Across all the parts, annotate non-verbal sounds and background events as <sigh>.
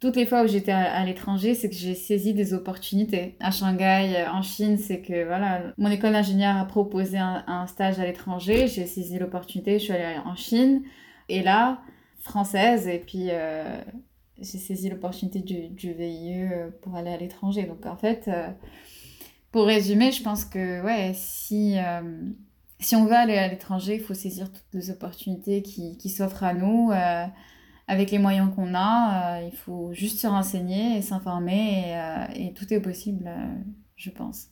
toutes les fois où j'étais à, l'étranger, c'est que j'ai saisi des opportunités. À Shanghai, en Chine, c'est que voilà, mon école d'ingénieur a proposé un, stage à l'étranger. J'ai saisi l'opportunité, je suis allée en Chine. Et là, française, et puis euh, j'ai saisi l'opportunité du, VIE pour aller à l'étranger. Donc en fait, euh, pour résumer, je pense que ouais, si, euh, si on veut aller à l'étranger, il faut saisir toutes les opportunités qui s'offrent à nous avec les moyens qu'on a, euh, il faut juste se renseigner et s'informer et, euh, tout est possible, euh, je pense.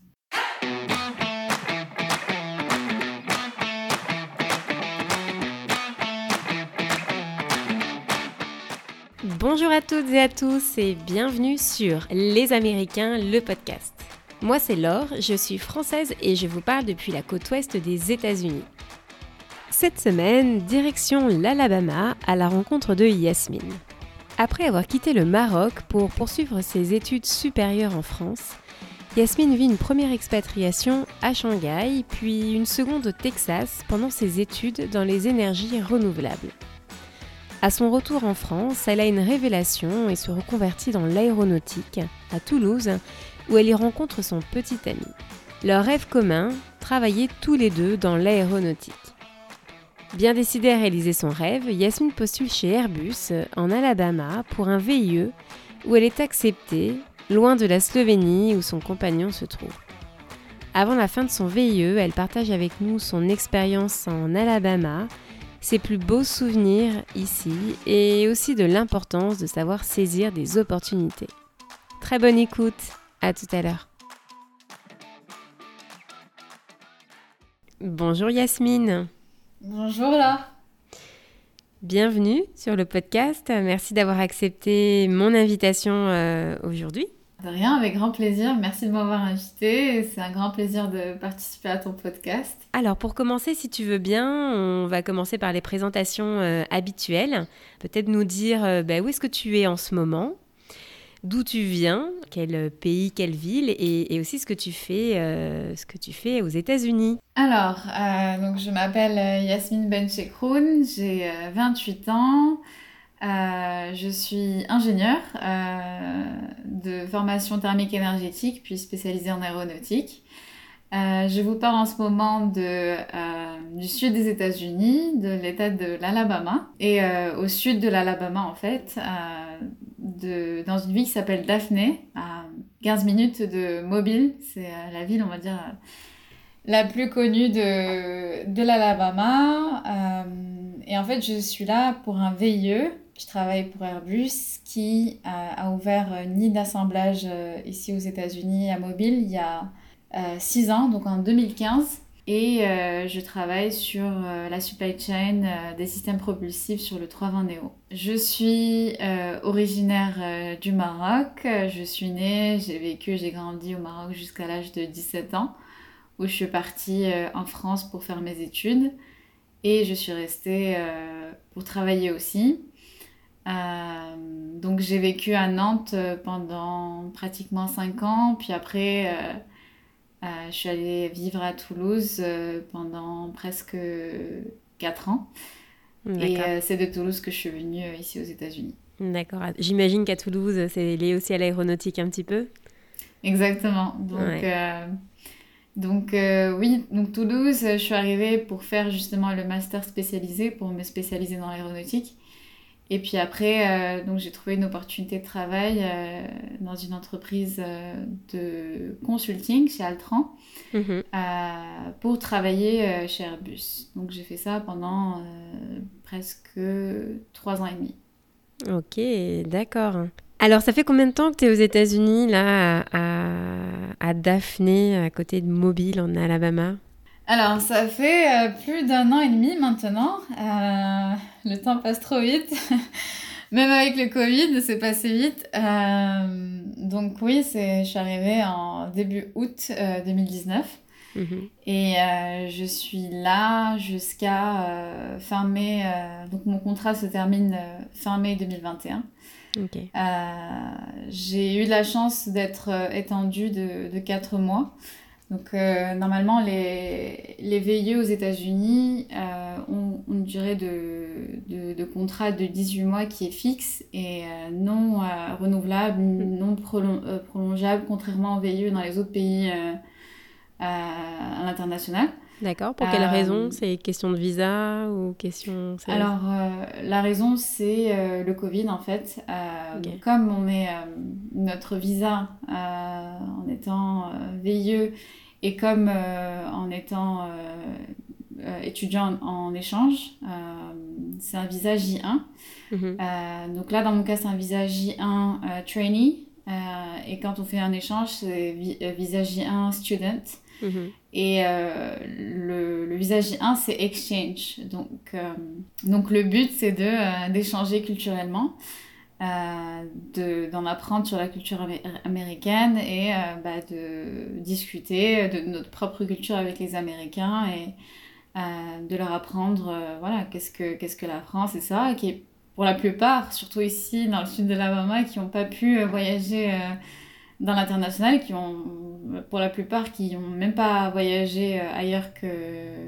Bonjour à toutes et à tous et bienvenue sur Les Américains, le podcast. Moi c'est Laure, je suis française et je vous parle depuis la côte ouest des États-Unis. Cette semaine, direction l'Alabama à la rencontre de Yasmine. Après avoir quitté le Maroc pour poursuivre ses études supérieures en France, Yasmine vit une première expatriation à Shanghai, puis une seconde au Texas pendant ses études dans les énergies renouvelables. À son retour en France, elle a une révélation et se reconvertit dans l'aéronautique à Toulouse, où elle y rencontre son petit ami. Leur rêve commun, travailler tous les deux dans l'aéronautique. Bien décidée à réaliser son rêve, Yasmine postule chez Airbus, en Alabama, pour un VIE où elle est acceptée, loin de la Slovénie où son compagnon se trouve. Avant la fin de son VIE, elle partage avec nous son expérience en Alabama, ses plus beaux souvenirs ici et aussi de l'importance de savoir saisir des opportunités. Très bonne écoute, à tout à l'heure. Bonjour Yasmine. Bonjour là. Bienvenue sur le podcast. Merci d'avoir accepté mon invitation euh, aujourd'hui. De rien, avec grand plaisir. Merci de m'avoir invité. C'est un grand plaisir de participer à ton podcast. Alors pour commencer, si tu veux bien, on va commencer par les présentations euh, habituelles. Peut-être nous dire euh, bah, où est-ce que tu es en ce moment, d'où tu viens, quel pays, quelle ville, et, aussi ce que tu fais, euh, ce que tu fais aux États-Unis. Alors, euh, donc je m'appelle euh, Yasmine Benchekroun, j'ai 28 ans. je suis ingénieure de formation thermique énergétique, puis spécialisée en aéronautique. je vous parle en ce moment du sud des États-Unis, de l'État de l'Alabama. Et au sud de l'Alabama, en fait, dans une ville qui s'appelle Daphné, à 15 minutes de Mobile. C'est euh, la ville, on va dire, euh, la plus connue de, de l'Alabama. Euh, et en fait, je suis là pour un VIE. Je travaille pour Airbus qui a, ouvert une ligne d'assemblage ici aux États-Unis à Mobile il y a 6 ans, donc en 2015 et euh, je travaille sur euh, la supply chain euh, des systèmes propulsifs sur le 320 Neo. Je suis originaire du Maroc, je suis née, j'ai vécu, j'ai grandi au Maroc jusqu'à l'âge de 17 ans où je suis partie en France pour faire mes études et je suis restée pour travailler aussi. donc j'ai vécu à Nantes pendant pratiquement 5 ans, puis après je suis allée vivre à Toulouse euh, pendant presque 4 ans. Et euh, c'est de Toulouse que je suis venue ici aux États-Unis. D'accord. J'imagine qu'à Toulouse, c'est lié aussi à l'aéronautique un petit peu Exactement. Donc, donc oui, donc Toulouse, je suis arrivée pour faire justement le master spécialisé, pour me spécialiser dans l'aéronautique. Et puis après, euh, donc j'ai trouvé une opportunité de travail euh, dans une entreprise euh, de consulting chez Altran mhm. pour travailler chez Airbus. Donc j'ai fait ça pendant presque trois ans et demi. Ok, d'accord. Alors ça fait combien de temps que tu es aux États-Unis, là, à, à Daphné, à côté de Mobile, en Alabama? Alors, ça fait euh, plus d'un an et demi maintenant. Euh, le temps passe trop vite. <laughs> Même avec le Covid, c'est passé vite. Euh, donc oui, je suis arrivée en début août 2019. Mhm. Et je suis là jusqu'à fin mai. donc mon contrat se termine fin mai 2021. J'ai eu la chance d'être étendue de, de 4 mois. Donc normalement, les, les VIE aux États-Unis ont une durée de, de, de, contrat de 18 mois qui est fixe et non renouvelable, mm. non prolongeable, contrairement aux VIE dans les autres pays à l'international. D'accord. Pour quelle raison? Euh, C'est question de visa ou question Alors euh, la raison c'est euh, le Covid en fait. Comme on est notre visa en étant VIE et comme en étant étudiant en, échange, c'est un visa J1. Mhm. donc là dans mon cas c'est un visa J1 trainee et quand on fait un échange c'est visa J1 student. Mhm. Et euh, le, le, visage 1, c'est exchange. Donc, euh, donc le but, c'est euh, d'échanger culturellement, d'en apprendre sur la culture américaine et bah, de discuter de notre propre culture avec les Américains et de leur apprendre voilà, qu'est-ce, que, que la France et ça, qui est pour la plupart, surtout ici dans le sud de l'Alabama, qui n'ont pas pu voyager dans l'international qui ont, pour la plupart, qui n'ont même pas voyagé euh, ailleurs que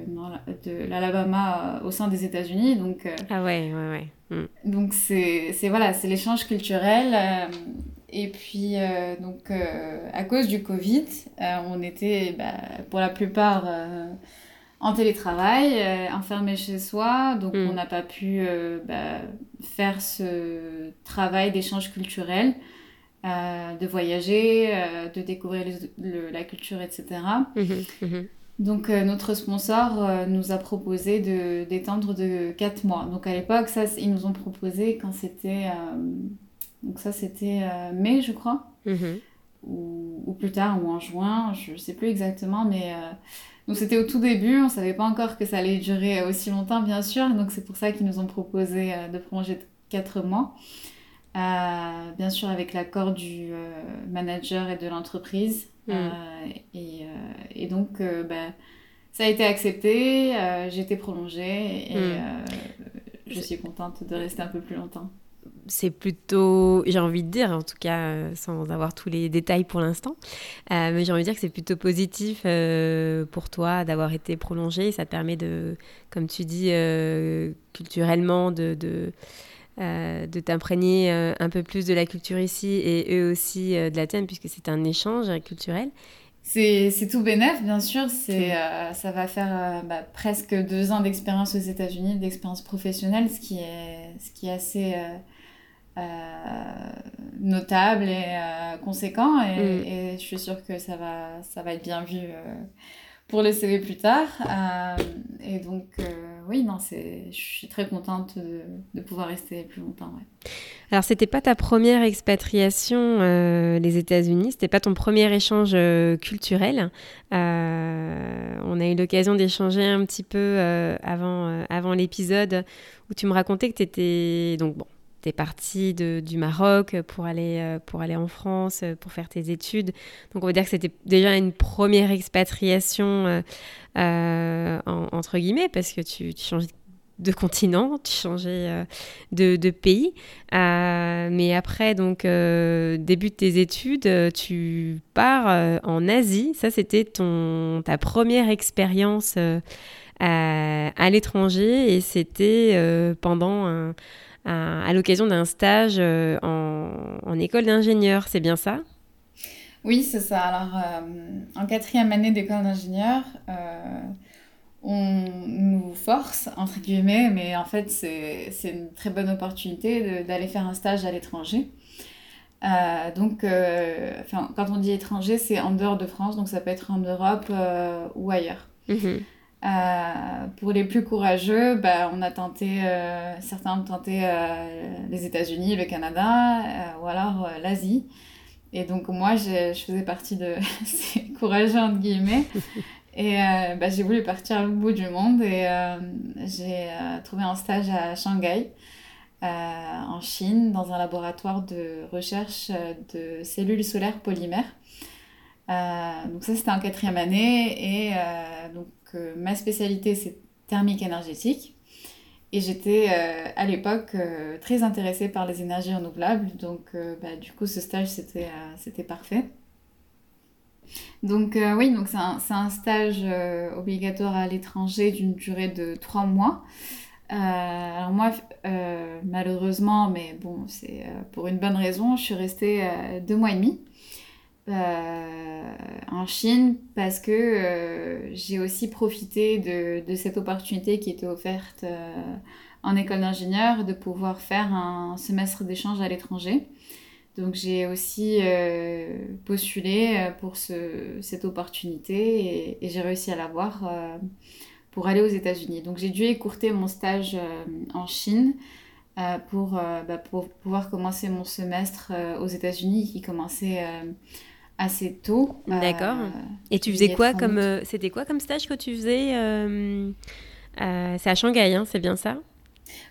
dans de l'Alabama euh, au sein des États-Unis. Donc, euh, ah ouais, ouais, ouais. Hmm. Donc c'est, c'est, voilà, c'est l'échange culturel. et puis, donc, à cause du Covid, on était bah, pour la plupart en télétravail, enfermés chez soi. Donc, hmm. on n'a pas pu bah, faire ce travail d'échange culturel. Euh, de voyager, euh, de découvrir la culture, etc. Mhm, mhm. Donc euh, notre sponsor nous a proposé de d'étendre de 4 mois. Donc à l'époque, ça, ils nous ont proposé quand c'était... donc ça, c'était mai, je crois. Mhm. Ou, ou, plus tard, ou en juin, je ne sais plus exactement, mais... Donc c'était au tout début, on ne savait pas encore que ça allait durer aussi longtemps, bien sûr. Donc c'est pour ça qu'ils nous ont proposé de prolonger de 4 mois. Euh, bien sûr avec l'accord du euh, manager et de l'entreprise. Mm. Euh, et, et, donc, bah, ça a été accepté, j'ai été prolongée et mm. je suis contente de rester un peu plus longtemps c'est plutôt, j'ai envie de dire, en tout cas sans avoir tous les détails pour l'instant, mais j'ai envie de dire que c'est plutôt positif pour toi d'avoir été prolongé. Ça te permet de, comme tu dis, culturellement, de, de, euh, de t'imprégner euh, un peu plus de la culture ici et eux aussi euh, de la tienne, puisque c'est un échange culturel. C'est tout bénef, bien sûr. C'est ça va faire bah, presque deux ans d'expérience aux États-Unis, d'expérience professionnelle, ce qui est, ce qui est assez notable et conséquent. Et, mm. et, je suis sûre que ça va, ça va être bien vu pour le CV plus tard. et donc oui, non, je suis très contente de, pouvoir rester plus longtemps. Ouais. Alors, c'était pas ta première expatriation euh, les États-Unis, c'était pas ton premier échange euh, culturel. Euh, on a eu l'occasion d'échanger un petit peu avant, avant l'épisode où tu me racontais que tu étais donc bon, tu es parti du Maroc pour aller, pour aller en France, pour faire tes études. Donc on va dire que c'était déjà une première expatriation euh, entre guillemets, parce que tu, tu changeais de continent, tu changeais euh, de, pays. Euh, mais après, donc, début de tes études, tu pars en Asie. Ça, c'était ton, ta première expérience à l'étranger et c'était pendant à l'occasion d'un stage en, en école d'ingénieur. C'est bien ça? Oui, c'est ça. Alors, euh, en quatrième année d'école d'ingénieur, euh, on nous force, entre guillemets, mais en fait, c'est une très bonne opportunité d'aller faire un stage à l'étranger. Euh, donc, quand on dit étranger, c'est en dehors de France, donc ça peut être en Europe ou ailleurs. Mhm. pour les plus courageux, bah, on a tenté, certains ont tenté les États-Unis, le Canada, ou alors l'Asie. Et donc moi, je, faisais partie de <laughs> ces courageux, entre guillemets. <laughs> Et euh, bah, j'ai voulu partir au bout du monde et euh, j'ai euh, trouvé un stage à Shanghai, en Chine, dans un laboratoire de recherche de cellules solaires polymères. donc ça, c'était en quatrième année et donc ma spécialité, c'est thermique énergétique. Et j'étais euh, à l'époque euh, très intéressée par les énergies renouvelables, donc euh, bah, du coup ce stage c'était parfait. Donc oui, c'est un, un, stage obligatoire à l'étranger d'une durée de trois mois. alors moi, malheureusement, mais bon, c'est pour une bonne raison, je suis restée deux mois et demi. Euh, en Chine parce que euh, j'ai aussi profité de, cette opportunité qui était offerte euh, en école d'ingénieur de pouvoir faire un semestre d'échange à l'étranger. Donc j'ai aussi postulé pour ce, cette opportunité et, et j'ai réussi à l'avoir pour aller aux États-Unis. Donc j'ai dû écourter mon stage en Chine pour, bah, pour pouvoir commencer mon semestre aux États-Unis qui commençait assez tôt. D'accord. Euh, et tu faisais quoi comme euh, c'était quoi comme stage que tu faisais euh, C'est à Shanghai, hein, c'est bien ça?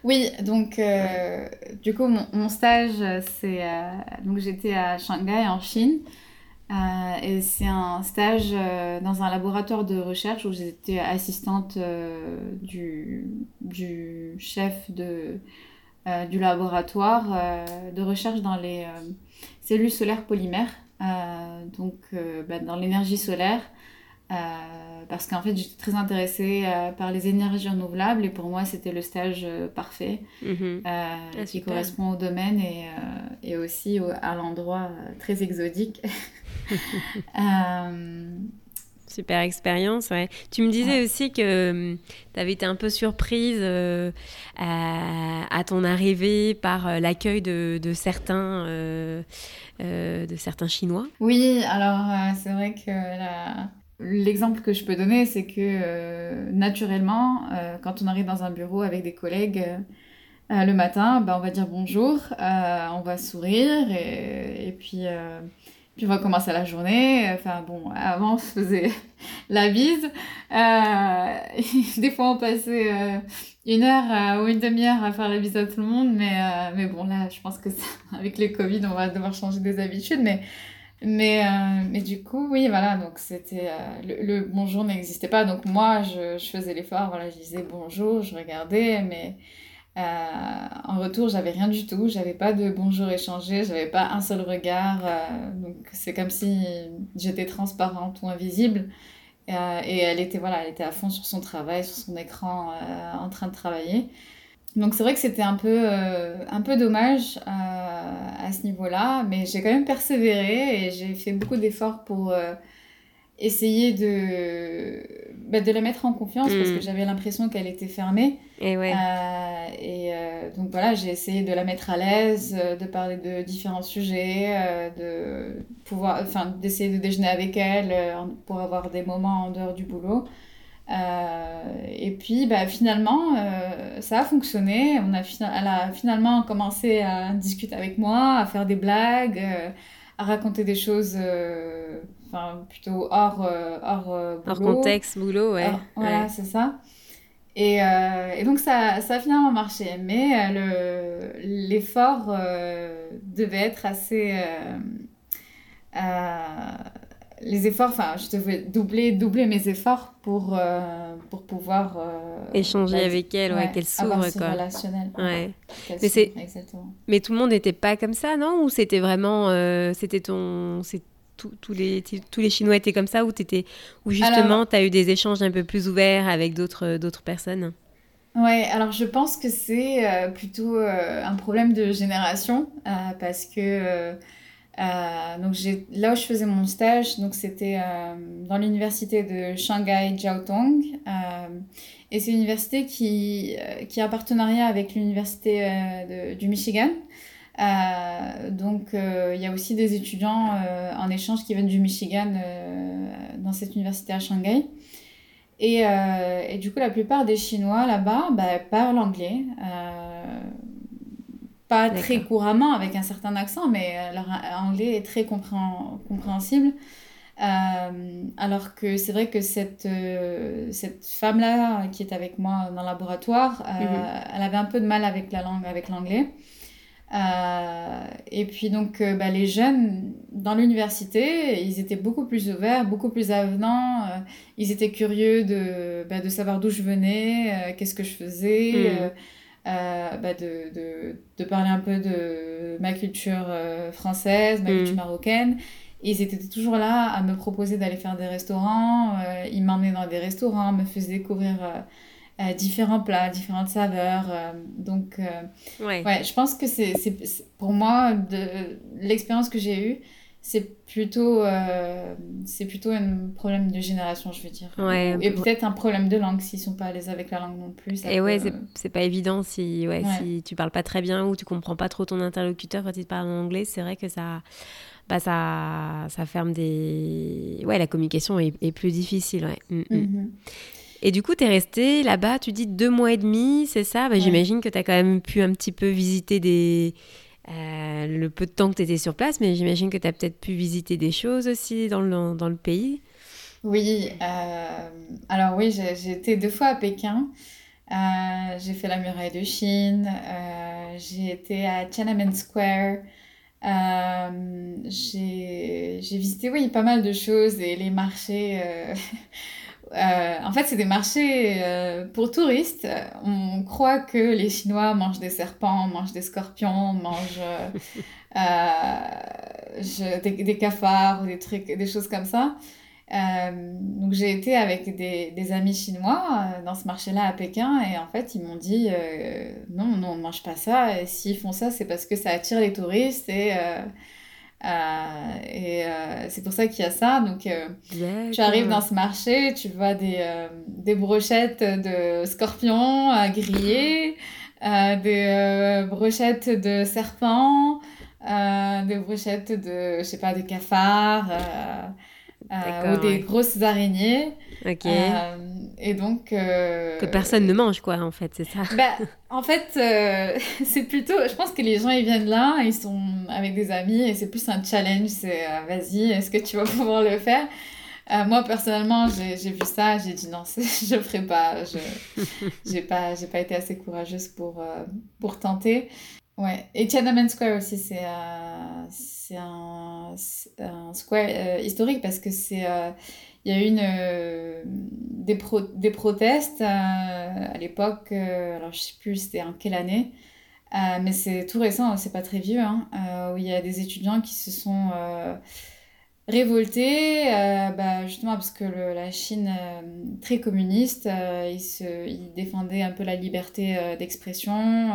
Oui, donc du coup mon, stage c'est donc j'étais à Shanghai en Chine. et c'est un stage dans un laboratoire de recherche où j'étais assistante du, du, chef de, du laboratoire de recherche dans les cellules solaires polymères. Euh, donc euh, bah, dans l'énergie solaire. Euh, parce qu'en fait, j'étais très intéressée par les énergies renouvelables et pour moi, c'était le stage parfait mhm. ah, qui correspond au domaine et, et aussi à l'endroit très exotique. <laughs> Super expérience, ouais. Tu me disais aussi que hum, tu avais été un peu surprise à, à, ton arrivée par l'accueil de, de, certains euh, de certains Chinois Oui, alors euh, c'est vrai que l'exemple que je peux donner, c'est que euh, naturellement, quand on arrive dans un bureau avec des collègues, le matin, bah, on va dire bonjour, on va sourire et, et puis puis on va commencer la journée. Enfin bon, avant on faisait <laughs> la bise. Euh, <laughs> des fois on passait euh, une heure euh, ou une demi-heure à faire la bise à tout le monde. Mais, mais bon là, je pense que <laughs> avec les Covid, on va devoir changer des habitudes. Mais, mais, mais du coup, oui, voilà. Donc c'était le, le, bonjour n'existait pas. Donc moi, je, je faisais l'effort. Voilà, je disais bonjour, je regardais, mais euh, en retour, j'avais rien du tout, j'avais pas de bonjour échangé, j'avais pas un seul regard. Euh, donc c'est comme si j'étais transparente ou invisible. Euh, et elle était voilà, elle était à fond sur son travail, sur son écran, en train de travailler. Donc c'est vrai que c'était un peu un peu dommage à ce niveau-là, mais j'ai quand même persévéré et j'ai fait beaucoup d'efforts pour essayer de, bah, de la mettre en confiance parce que mm. j'avais l'impression qu'elle était fermée. Et, ouais. Euh, et euh, donc voilà, j'ai essayé de la mettre à l'aise, euh, de parler de différents sujets, de pouvoir, enfin, d'essayer de déjeuner avec elle pour avoir des moments en dehors du boulot. et puis bah, finalement, ça a fonctionné. On a, elle a finalement commencé à discuter avec moi, à faire des blagues, à raconter des choses enfin plutôt hors, euh, hors, euh, hors contexte, boulot, ouais. voilà, c'est ça. Et, euh, et, donc ça, ça a finalement marché, mais le l'effort devait être assez... les efforts, enfin, je devais doubler, doubler mes efforts pour, pour pouvoir... Échanger avec elle, ouais, qu'elle s'ouvre, quoi. relationnel. Ouais. Mais, c'est... mais tout le monde n'était pas comme ça, non? Ou c'était vraiment... c'était ton tous les, tous les Chinois étaient comme ça ou, étais, ou justement tu as eu des échanges un peu plus ouverts avec d'autres personnes? Ouais, alors je pense que c'est euh, plutôt euh, un problème de génération euh, parce que donc là où je faisais mon stage, donc c'était dans l'université de Shanghai Jiaotong et c'est une université qui, qui a un partenariat avec l'université du Michigan. Euh, donc, euh, il y a aussi des étudiants euh, en échange qui viennent du Michigan dans cette université à Shanghai. Et, et, du coup, la plupart des Chinois là-bas bah, parlent anglais. pas très couramment, avec un certain accent, mais leur anglais est très compréhensible. alors que c'est vrai que cette, cette femme-là qui est avec moi dans le laboratoire, mm-hmm. elle avait un peu de mal avec la langue, avec l'anglais. Euh, et puis donc euh, bah, les jeunes dans l'université, ils étaient beaucoup plus ouverts, beaucoup plus avenants. Euh, ils étaient curieux de, bah, de savoir d'où je venais, qu'est-ce que je faisais, hmm. bah, de, de, de, parler un peu de ma culture française, ma hmm. culture marocaine. ils étaient toujours là à me proposer d'aller faire des restaurants. ils m'emmenaient dans des restaurants, me faisaient découvrir différents plats, différentes saveurs. donc, ouais. ouais. je pense que c'est pour moi, de l'expérience que j'ai eue, c'est plutôt euh, c'est plutôt un problème de génération je veux dire et peut-être un problème de langue s'ils sont pas à l'aise avec la langue non plus et ouais c'est pas évident si ouais, si tu parles pas très bien ou tu comprends pas trop ton interlocuteur quand il te parle en anglais c'est vrai que ça bah ça ça ferme des ouais la communication est, est plus difficile ouais mm, mm. Mm-hmm. Et du coup, tu es resté là-bas, tu dis deux mois et demi, c'est ça? Bah, J'imagine que tu as quand même pu un petit peu visiter des, euh, le peu de temps que tu étais sur place, mais j'imagine que tu as peut-être pu visiter des choses aussi dans le, dans le pays. Oui, euh, alors oui, j'ai été deux fois à Pékin. Euh, j'ai fait la muraille de Chine, j'ai été à Tiananmen Square, j'ai visité oui, pas mal de choses et les marchés. <laughs> Euh, en fait, c'est des marchés euh, pour touristes. On croit que les Chinois mangent des serpents, mangent des scorpions, mangent <laughs> euh, des, cafards ou des trucs, des choses comme ça. donc j'ai été avec des, des amis chinois dans ce marché-là à Pékin et en fait ils m'ont dit non, non, on ne mange pas ça et s'ils font ça c'est parce que ça attire les touristes et et euh, c'est pour ça qu'il y a ça. Donc, euh, tu arrives dans ce marché, tu vois des, des brochettes de scorpions à griller, des brochettes de serpents, des brochettes de, je sais pas, des cafards ou des grosses araignées. Ok. Euh, et donc. Euh, que personne ne mange, quoi, en fait, c'est ça. <laughs> Bah, en fait, euh, <laughs> c'est plutôt. Je pense que les gens, ils viennent là, ils sont avec des amis, et c'est plus un challenge. C'est vas-y, est-ce que tu vas <laughs> pouvoir le faire? Moi, personnellement, j'ai vu ça, j'ai dit non, je ne ferai pas. Je n'ai pas, pas été assez courageuse pour, pour tenter. Ouais, et Tiananmen Square aussi, c'est c'est un, un, square historique parce que c'est il y a eu une, euh, des, des protestes euh, à l'époque, euh, alors je sais plus c'était en quelle année, mais c'est tout récent, c'est pas très vieux, hein, où il y a des étudiants qui se sont révoltés, bah, justement parce que la Chine, très communiste, ils, se, ils défendaient un peu la liberté d'expression.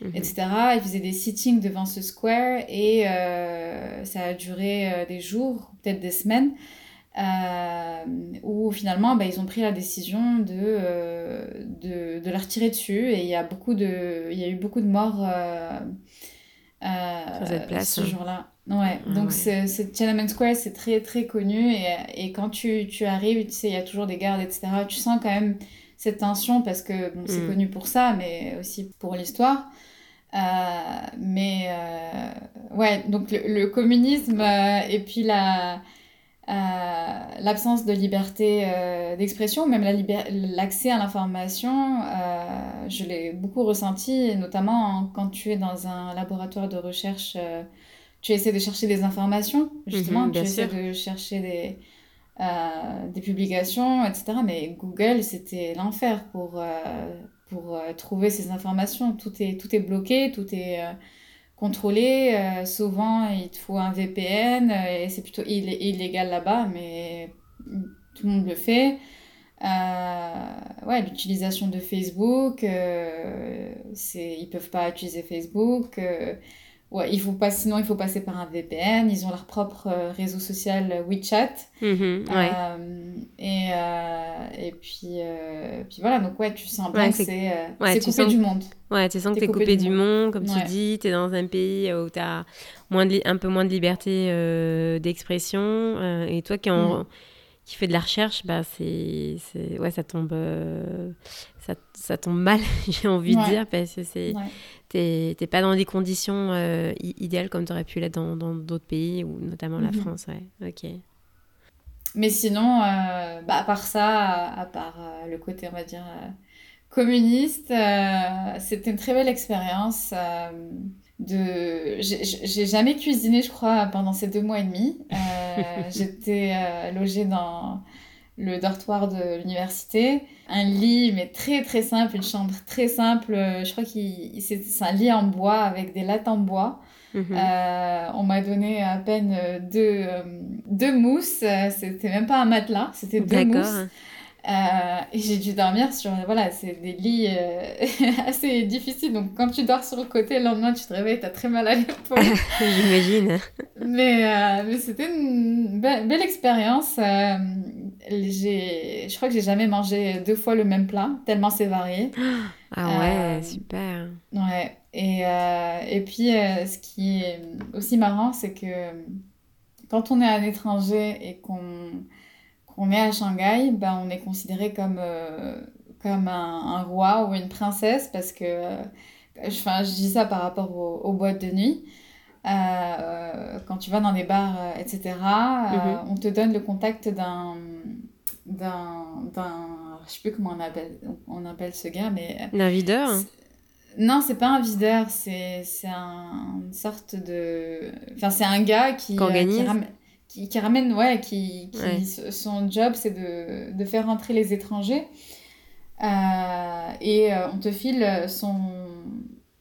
Mhm. etc. Ils faisaient des sittings devant ce square et ça a duré des jours, peut-être des semaines. Euh, où finalement bah, ils ont pris la décision de, euh, de, de, leur tirer dessus. Et il y a beaucoup de il y a eu beaucoup de morts euh, place, ce hein. jour-là. Ouais. Ah donc c'est Tiananmen Square c'est très très connu. Et, et quand tu, tu, arrives tu sais il y a toujours des gardes etc tu sens quand même cette tension parce que bon, c'est mm. connu pour ça mais aussi pour l'histoire. Mais ouais. Donc le, le communisme et puis la euh, l'absence de liberté euh, d'expression, même l'accès à l'information, euh, je l'ai beaucoup ressenti, notamment quand tu es dans un laboratoire de recherche, tu essaies de chercher des informations, justement, mhm, tu essaies de chercher des, des publications, etc. Mais Google, c'était l'enfer pour, pour trouver ces informations. Tout est, tout est bloqué, tout est contrôler. Euh, souvent, il te faut un VPN euh, et c'est plutôt illégal là-bas, mais tout le monde le fait. Euh, ouais, l'utilisation de Facebook, c'est, ils peuvent pas utiliser Facebook. Ouais, il faut pas, sinon il faut passer par un VPN. Ils ont leur propre euh, réseau social euh, WeChat. Mm-hmm, euh, et, et puis, puis voilà, donc ouais, tu sens bien que c'est ouais, coupé du monde. Ouais, tu sens que tu es coupé, du monde, comme tu dis, tu es dans un pays où tu as moins de un peu moins de liberté d'expression. et toi qui, en, mm. qui fais de la recherche, bah, c'est, ouais, ça tombe, ça, ça, tombe mal, <laughs> j'ai envie de dire, parce que c'est t'es pas dans des conditions euh, idéales comme tu aurais pu l'être dans d'autres pays, ou notamment la mhm. France. Ouais. Ok. Mais sinon, euh, bah, à part ça, à part euh, le côté, on va dire, communiste, c'était une très belle expérience. de... J'ai jamais cuisiné, je crois, pendant ces deux mois et demi. <laughs> J'étais logée dans le dortoir de l'université. Un lit, mais très très simple, une chambre très simple. Je crois que c'est un lit en bois avec des lattes en bois. Mhm. on m'a donné à peine deux, deux mousses. C'était même pas un matelas, c'était deux mousses. Euh, et j'ai dû dormir sur. Voilà, c'est des lits euh, <laughs> assez difficiles. Donc, quand tu dors sur le côté, le lendemain, tu te réveilles, t'as très mal à l'épaule. <laughs> J'imagine. mais, euh, mais c'était une belle expérience. j'ai, je crois que j'ai jamais mangé deux fois le même plat, tellement c'est varié. <gasps> Ah ouais, super. Ouais. Et, et puis, ce qui est aussi marrant, c'est que quand on est un étranger et qu'on on est à Shanghai, ben, on est considéré comme, euh, comme un, roi ou une princesse parce que, euh, je dis ça par rapport aux, boîtes de nuit. Euh, quand tu vas dans des bars, etc., mhm. on te donne le contact d'un, d'un, d'un, je sais plus comment on appelle, on appelle ce gars, mais... Un videur non, c'est pas un videur, c'est, c'est un, une sorte de... Enfin, c'est un gars qui, qui, qui ramène, ouais, qui, qui son job c'est de, de, faire rentrer les étrangers. Euh, et euh, on te file son,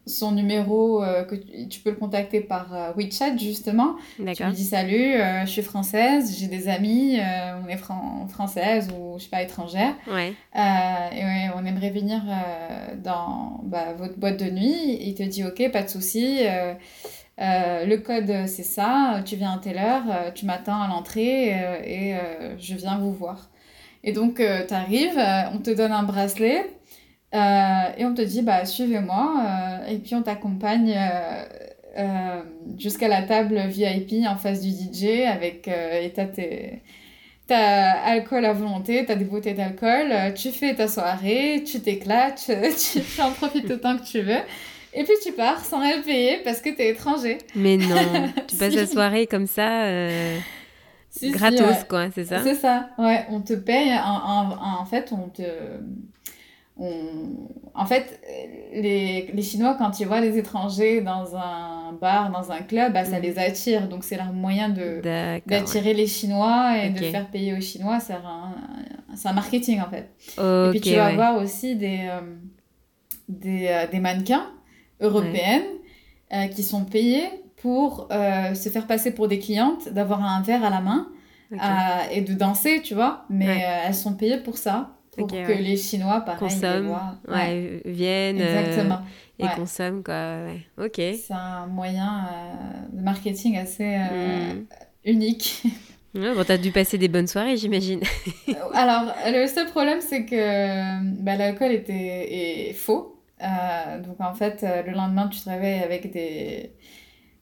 son numéro, euh, que tu, peux le contacter par WeChat justement. Tu lui dis salut, je suis française, j'ai des amis, on est française ou je sais pas étrangère. Ouais. et on aimerait venir dans bah, votre boîte de nuit. Il te dit ok, pas de souci. Euh, le code, c'est ça, tu viens à telle heure, euh, tu m'attends à l'entrée euh, et je viens vous voir. Et donc, tu arrives, on te donne un bracelet et on te dit, bah, suivez-moi et puis on t'accompagne jusqu'à la table VIP en face du DJ avec, et t'as. T'as alcool à volonté, t'as des bouteilles d'alcool, tu fais ta soirée, tu t'éclates, <laughs> tu en profites autant que tu veux. Et puis tu pars sans rien payer parce que t'es étranger. Mais non, tu <laughs> passes la soirée comme ça, euh, gratos quoi, c'est ça C'est ça, ouais. On te paye, en, fait, on te... On... En fait, les, les, Chinois, quand ils voient les étrangers dans un bar, dans un club, bah, ça mm. les attire. Donc, c'est leur moyen d'attirer les Chinois et de faire payer aux Chinois. C'est un, un, marketing, en fait. et puis, tu vas voir aussi des, euh, des, euh, des mannequins européennes euh, qui sont payées pour euh, se faire passer pour des clientes, d'avoir un verre à la main euh, et de danser, tu vois. Mais elles sont payées pour ça, pour que les Chinois, pareil, consomment, viennent et consomment, quoi. Ok. C'est un moyen de marketing assez hmm. unique. <laughs> Ouais, bon, t'as dû passer des bonnes soirées, j'imagine. Alors, le seul problème, c'est que bah, l'alcool était est faux. Euh, donc en fait, euh, le lendemain, tu te réveilles avec des,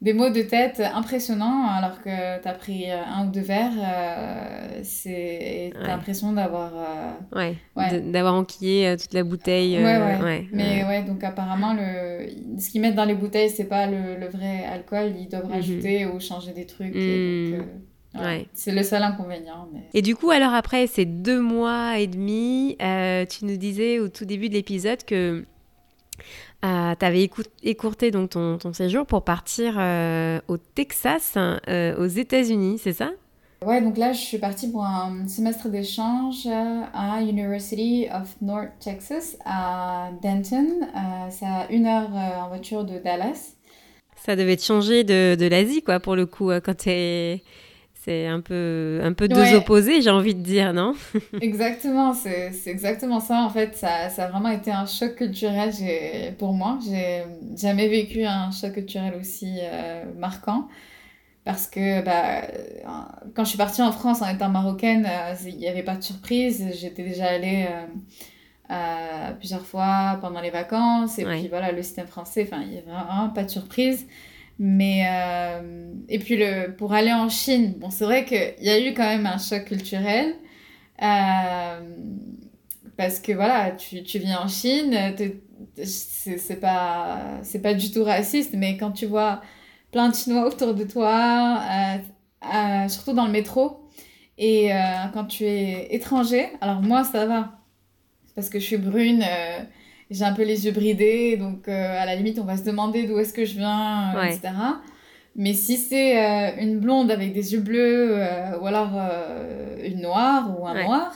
des maux de tête impressionnants alors que tu as pris un ou deux verres. Euh, c'est t'as l'impression d'avoir... ouais, d'avoir enquillé toute la bouteille. Ouais, ouais. Mais ouais, donc apparemment, le... ce qu'ils mettent dans les bouteilles, c'est pas le, le, vrai alcool. Ils doivent mhm. rajouter ou changer des trucs. Et donc, mhm. Ouais. C'est le seul inconvénient. Mais... Et du coup, alors après ces deux mois et demi, tu nous disais au tout début de l'épisode que euh, tu avais écourté donc ton, ton, séjour pour partir euh, au Texas, euh, aux États-Unis, c'est ça? Ouais, donc là, je suis partie pour un semestre d'échange à University of North Texas, à Denton. c'est à une heure en voiture de Dallas. Ça devait te changer de, de l'Asie, quoi, pour le coup, quand tu es c'est un peu, un peu deux opposés, j'ai envie de dire, non? <laughs> Exactement, c'est exactement ça. En fait, ça, ça, a vraiment été un choc culturel pour moi. J'ai jamais vécu un choc culturel aussi euh, marquant. Parce que bah, quand je suis partie en France en étant marocaine, euh, il n'y avait pas de surprise. J'étais déjà allée euh, plusieurs fois pendant les vacances. Et puis voilà, le système français, il n'y avait vraiment pas de surprise. Mais, euh, et puis le, pour aller en Chine, bon, c'est vrai qu'il y a eu quand même un choc culturel. Euh, parce que voilà, tu, tu viens en Chine, c'est pas, pas du tout raciste, mais quand tu vois plein de Chinois autour de toi, euh, surtout dans le métro, et quand tu es étranger, alors moi ça va, parce que je suis brune j'ai un peu les yeux bridés, donc euh, à la limite, on va se demander d'où est-ce que je viens, euh, etc. Mais si c'est euh, une blonde avec des yeux bleus, ou alors une noire ou un noir,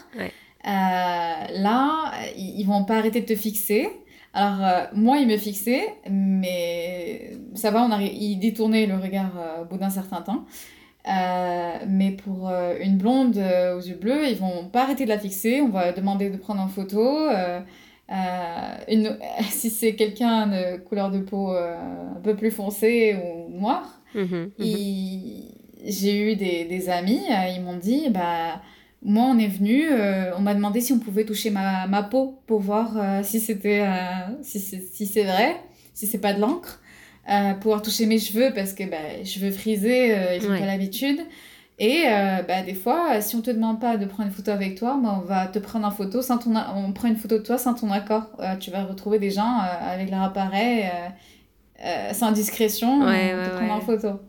là, ils, vont pas arrêter de te fixer. Alors, moi, il me fixait, mais ça va, on arrive, il détournait le regard au bout d'un certain temps. mais pour une blonde aux yeux bleus, ils vont pas arrêter de la fixer. On va demander de prendre en photo. Une, <laughs> si c'est quelqu'un de couleur de peau un peu plus foncée ou noire, mhm, mhm. j'ai eu des, des amis, ils m'ont dit, bah moi, on est venu, euh, on m'a demandé si on pouvait toucher ma, ma peau pour voir euh, si c'était euh, si c'est si c'est vrai, si c'est pas de l'encre, pouvoir toucher mes cheveux parce que bah, cheveux frisés, ils ont pas l'habitude. Et bah, des fois, si on te demande pas de prendre une photo avec toi, bah, on va te prendre en photo sans ton on prend une photo de toi sans ton accord. tu vas retrouver des gens avec leur appareil sans discrétion, ouais, te prendre en photo.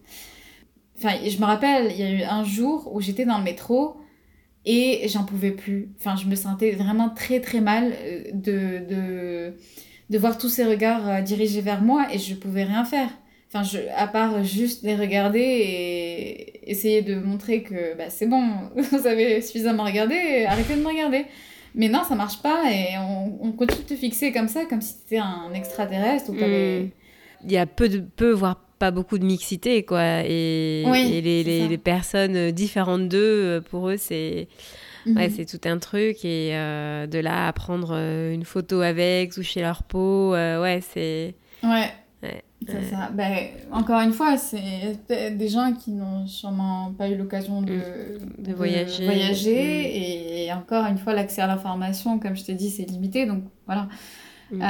Enfin, je me rappelle, il y a eu un jour où j'étais dans le métro et j'en pouvais plus. Enfin, je me sentais vraiment très très mal euh, de, de, de voir tous ces regards euh, dirigés vers moi et je pouvais rien faire. Enfin, je, à part juste les regarder et essayer de montrer que bah, c'est bon, <laughs> vous avez suffisamment regardé, arrêtez de me regarder. Mais non, ça marche pas et on, on continue de te fixer comme ça, comme si tu étais un extraterrestre ou mmh. Il y a peu, de, peu voire pas beaucoup de mixité, quoi. Et, les, les, personnes euh, différentes d'eux, euh, pour eux, c'est. Ouais, mhm. c'est tout un truc et euh, de là à prendre une photo avec, toucher leur peau, ouais, c'est... Ouais, c'est ça. Ben, encore une fois, c'est des gens qui n'ont sûrement pas eu l'occasion de, mm. de, voyager. voyager mm. et, encore une fois, l'accès à l'information, comme je t'ai dit, c'est limité, donc voilà. Mm,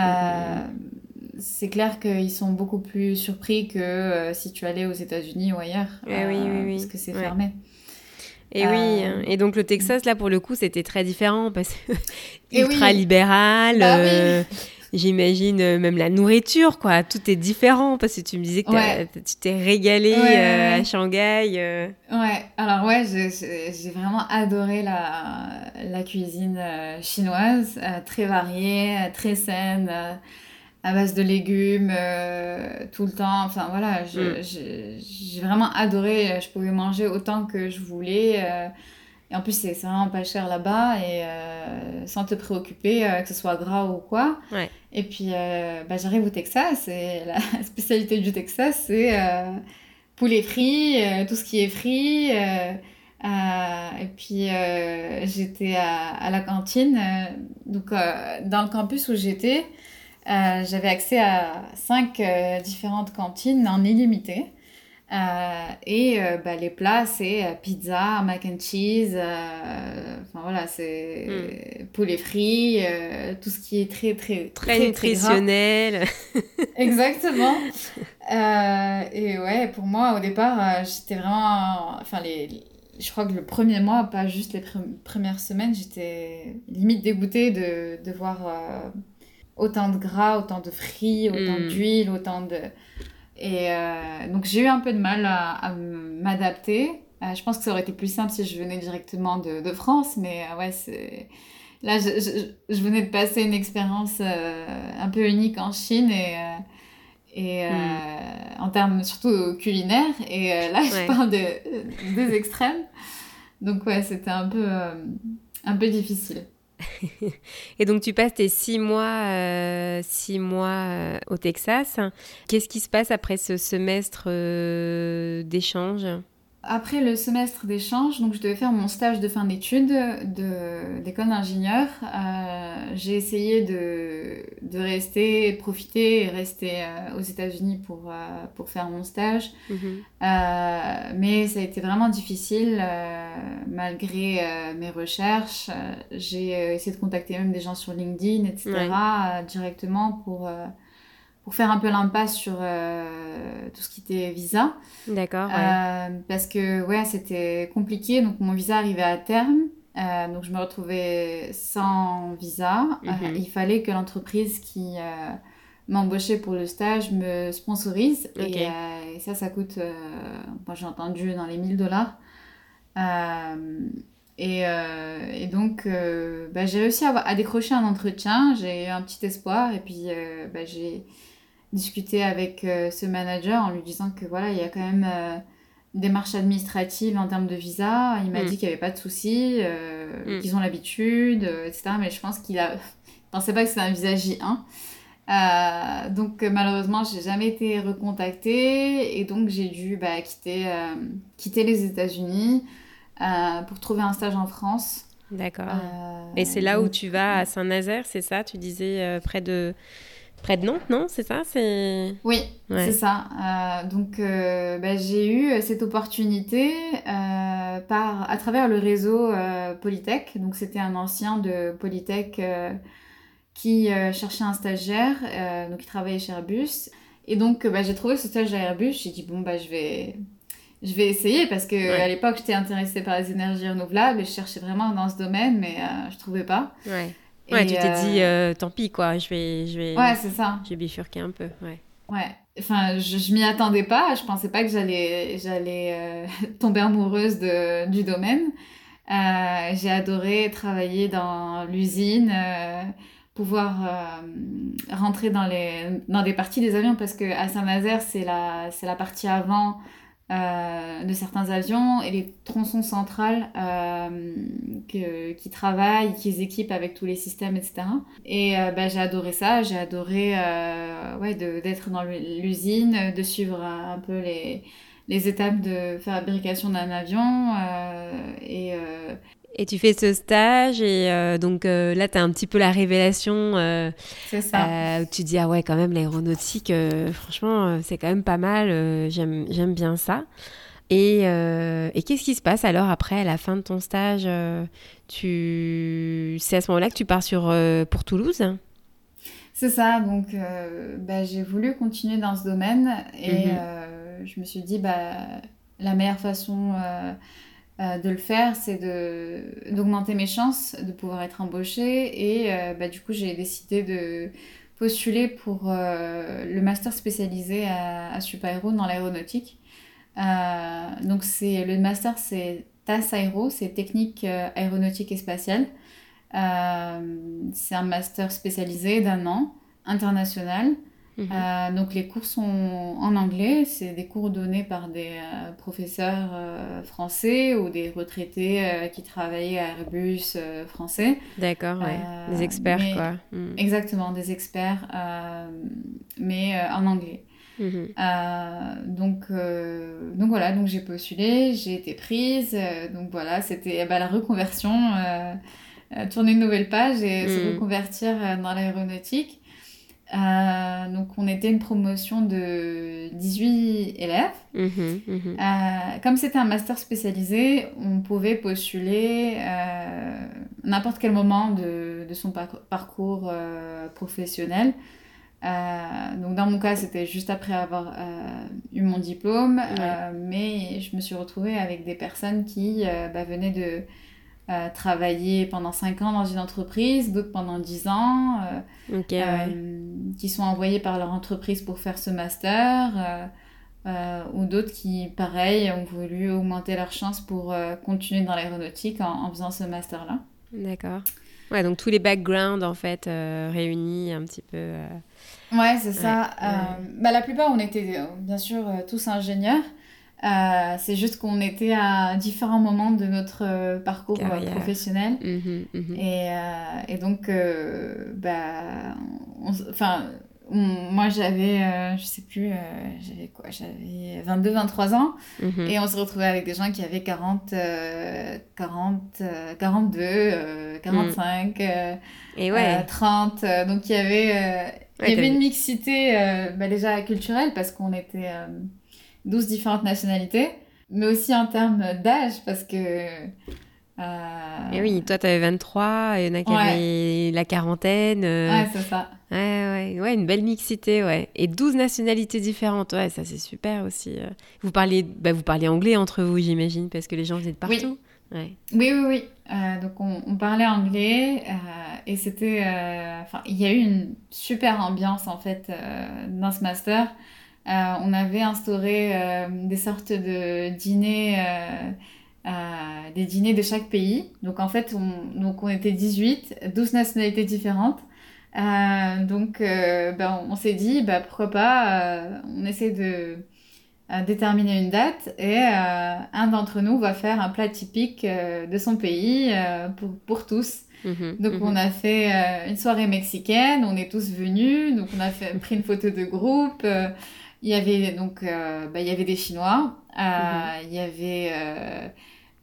c'est clair qu'ils sont beaucoup plus surpris que euh, si tu allais aux États-Unis ou ailleurs. Eh oui, oui, oui. Parce que c'est fermé. Et oui, euh, et donc le Texas, là, pour le coup, c'était très différent parce que ultra libéral. Bah euh, j'imagine même la nourriture, quoi. Tout est différent parce que tu me disais que tu t'es régalé à Shanghai. Ouais, alors ouais, j'ai vraiment adoré la, la cuisine chinoise, très variée, très saine à base de légumes euh, tout le temps. Enfin voilà, mm. j'ai vraiment adoré. Je pouvais manger autant que je voulais. Euh, et en plus, c'est vraiment pas cher là-bas et euh, sans te préoccuper que ce soit gras ou quoi. Et puis, bah, j'arrive au Texas et <laughs> la spécialité du Texas, c'est poulet frit, tout ce qui est frit. et puis j'étais à, à, la cantine, donc dans le campus où j'étais, euh, j'avais accès à cinq euh, différentes cantines en illimité. Euh, et bah, les plats, c'est pizza, mac and cheese, enfin voilà, c'est hmm. poulet frit, tout ce qui est très, très, très, très nutritionnel. <laughs> Exactement. <laughs> et ouais, pour moi, au départ, j'étais vraiment. Enfin, les, je crois que le premier mois, pas juste les premières semaines, j'étais limite dégoûtée de, de voir autant de gras, autant de frit, autant mm. d'huile, autant de... Et euh, donc j'ai eu un peu de mal à, m'adapter. Euh, je pense que ça aurait été plus simple si je venais directement de, de France, mais euh, ouais, c'est... Là, je, je, venais de passer une expérience un peu unique en Chine et, et mm. en termes surtout culinaires. Et là, je parle de, des extrêmes. Donc ouais, c'était un peu, un peu difficile. Et donc tu passes tes six mois, euh, six mois euh, au Texas. Qu'est-ce qui se passe après ce semestre euh, d'échange? Après le semestre d'échange, donc je devais faire mon stage de fin d'études d'école d'ingénieur. Euh, j'ai essayé de, de rester, profiter et rester euh, aux États-Unis pour, euh, pour faire mon stage. Mhm. mais ça a été vraiment difficile malgré mes recherches. J'ai essayé de contacter même des gens sur LinkedIn, etc. directement pour pour faire un peu l'impasse sur euh, tout ce qui était visa. D'accord. Euh, parce que ouais, c'était compliqué. Donc mon visa arrivait à terme. Euh, donc je me retrouvais sans visa. Mhm. il fallait que l'entreprise qui m'embauchait pour le stage me sponsorise. Et, ça, ça coûte, moi j'ai entendu, dans les 1000 dollars. Et, et, donc, bah, j'ai réussi à, à, décrocher un entretien, j'ai eu un petit espoir, et puis bah, j'ai discuter avec euh, ce manager en lui disant que voilà, il y a quand même euh, des démarches administratives en termes de visa. Il m'a mm. dit qu'il n'y avait pas de soucis, euh, mm. qu'ils ont l'habitude, etc. Mais je pense qu'il a... <laughs> pensait pas que c'était un visa J1. donc malheureusement, j'ai jamais été recontactée et donc j'ai dû bah, quitter, quitter les États-Unis pour trouver un stage en France. D'accord. et c'est là où tu vas à Saint-Nazaire, c'est ça? Tu disais près de près de Nantes, non C'est ça C'est Oui, c'est ça. Euh, donc, euh, bah, j'ai eu cette opportunité euh, par, à travers le réseau Polytech. Donc, c'était un ancien de Polytech qui cherchait un stagiaire, donc il travaillait chez Airbus. Et donc, bah, j'ai trouvé ce stage à Airbus. J'ai dit, bon, bah, je vais... Je vais essayer parce que à l'époque j'étais intéressée par les énergies renouvelables et je cherchais vraiment dans ce domaine mais je trouvais pas. Ouais. Ouais, tu t'es dit, euh, euh, tant pis, quoi, je vais, je vais, ouais, c'est ça. J'ai bifurqué un peu, ouais. Ouais, enfin, je, je m'y attendais pas, je pensais pas que j'allais, j'allais euh, <laughs> tomber amoureuse de, du domaine. j'ai adoré travailler dans l'usine, pouvoir rentrer dans, les, dans des parties des avions, parce que à Saint-Nazaire, c'est la, c'est la partie avant euh, de certains avions et les tronçons centrales euh, qui travaillent, qui équipent avec tous les systèmes, etc. Et euh, bah, j'ai adoré ça, j'ai adoré ouais, d'être dans l'usine, de suivre un peu les, les étapes de fabrication d'un avion et et tu fais ce stage et euh, donc euh, là, tu as un petit peu la révélation. Euh, c'est ça. où tu dis, ah ouais, quand même, l'aéronautique, franchement, c'est quand même pas mal. J'aime bien ça. Et, et qu'est-ce qui se passe alors après, à la fin de ton stage tu... C'est à ce moment-là que tu pars sur, pour Toulouse? C'est ça. Donc, bah, j'ai voulu continuer dans ce domaine et mhm. je me suis dit, bah, la meilleure façon euh, de le faire, c'est d'augmenter mes chances de pouvoir être embauchée. Et euh, bah, du coup, j'ai décidé de postuler pour euh, le master spécialisé à, à dans l'aéronautique. donc, c'est le master, c'est TAS Aéro, c'est Technique Aéronautique et Spatiale. c'est un master spécialisé d'un an, international. Mhm. Euh, donc les cours sont en anglais, c'est des cours donnés par des euh, professeurs euh, français ou des retraités qui travaillaient à Airbus français. D'accord, ouais. des experts quoi. Mhm. Exactement, des experts, mais en anglais. Mhm. donc, donc voilà, donc j'ai postulé, j'ai été prise, donc voilà, c'était bah, la reconversion, tourner une nouvelle page et se reconvertir dans l'aéronautique. Euh, donc on était une promotion de 18 élèves. Mhm, mhm. Euh, comme c'était un master spécialisé, on pouvait postuler euh, n'importe quel moment de, de son parcours professionnel. donc dans mon cas, c'était juste après avoir eu mon diplôme, mais je me suis retrouvée avec des personnes qui bah, venaient de euh, travailler pendant 5 ans dans une entreprise, d'autres pendant 10 ans, euh, euh, qui sont envoyés par leur entreprise pour faire ce master, ou d'autres qui, pareil, ont voulu augmenter leurs chances pour continuer dans l'aéronautique en, en, faisant ce master-là. D'accord. Ouais, donc tous les backgrounds, en fait, réunis un petit peu. Ouais, c'est ça. Bah, la plupart, on était bien sûr tous ingénieurs. Euh, c'est juste qu'on était à différents moments de notre euh, parcours euh, professionnel. Mhm, mhm. Et, et, donc, bah, enfin, moi j'avais, je sais plus, j'avais quoi, j'avais 22, 23 ans. Mhm. Et on se retrouvait avec des gens qui avaient 40, 40 42, 45, et ouais. 30. donc il y avait, il y avait une mixité bah, déjà culturelle parce qu'on était 12 différentes nationalités, mais aussi en termes d'âge, parce que... Euh... Et oui, toi, tu avais 23, et il y en a qui avaient la quarantaine. Euh. Ouais, c'est ça. Ouais, ouais, ouais, une belle mixité, ouais. Et 12 nationalités différentes, ouais, ça c'est super aussi. Euh. Vous parliez, bah, vous parliez anglais entre vous, j'imagine, parce que les gens étaient de partout. Oui, ouais. oui, oui. oui. Euh, donc on, on, parlait anglais et c'était... Enfin, il y a eu une super ambiance en fait dans ce master. Euh, on avait instauré euh, des sortes de dîners, euh, des dîners de chaque pays. Donc en fait, on, donc on était 18, 12 nationalités différentes. donc ben, on, s'est dit, bah, pourquoi pas, on essaie de déterminer une date et un d'entre nous va faire un plat typique de son pays pour, pour tous. Mhm, donc mhm. on a fait une soirée mexicaine, on est tous venus, donc on a fait, pris une photo de groupe. Il y avait donc bah, il y avait des Chinois, mhm. il y avait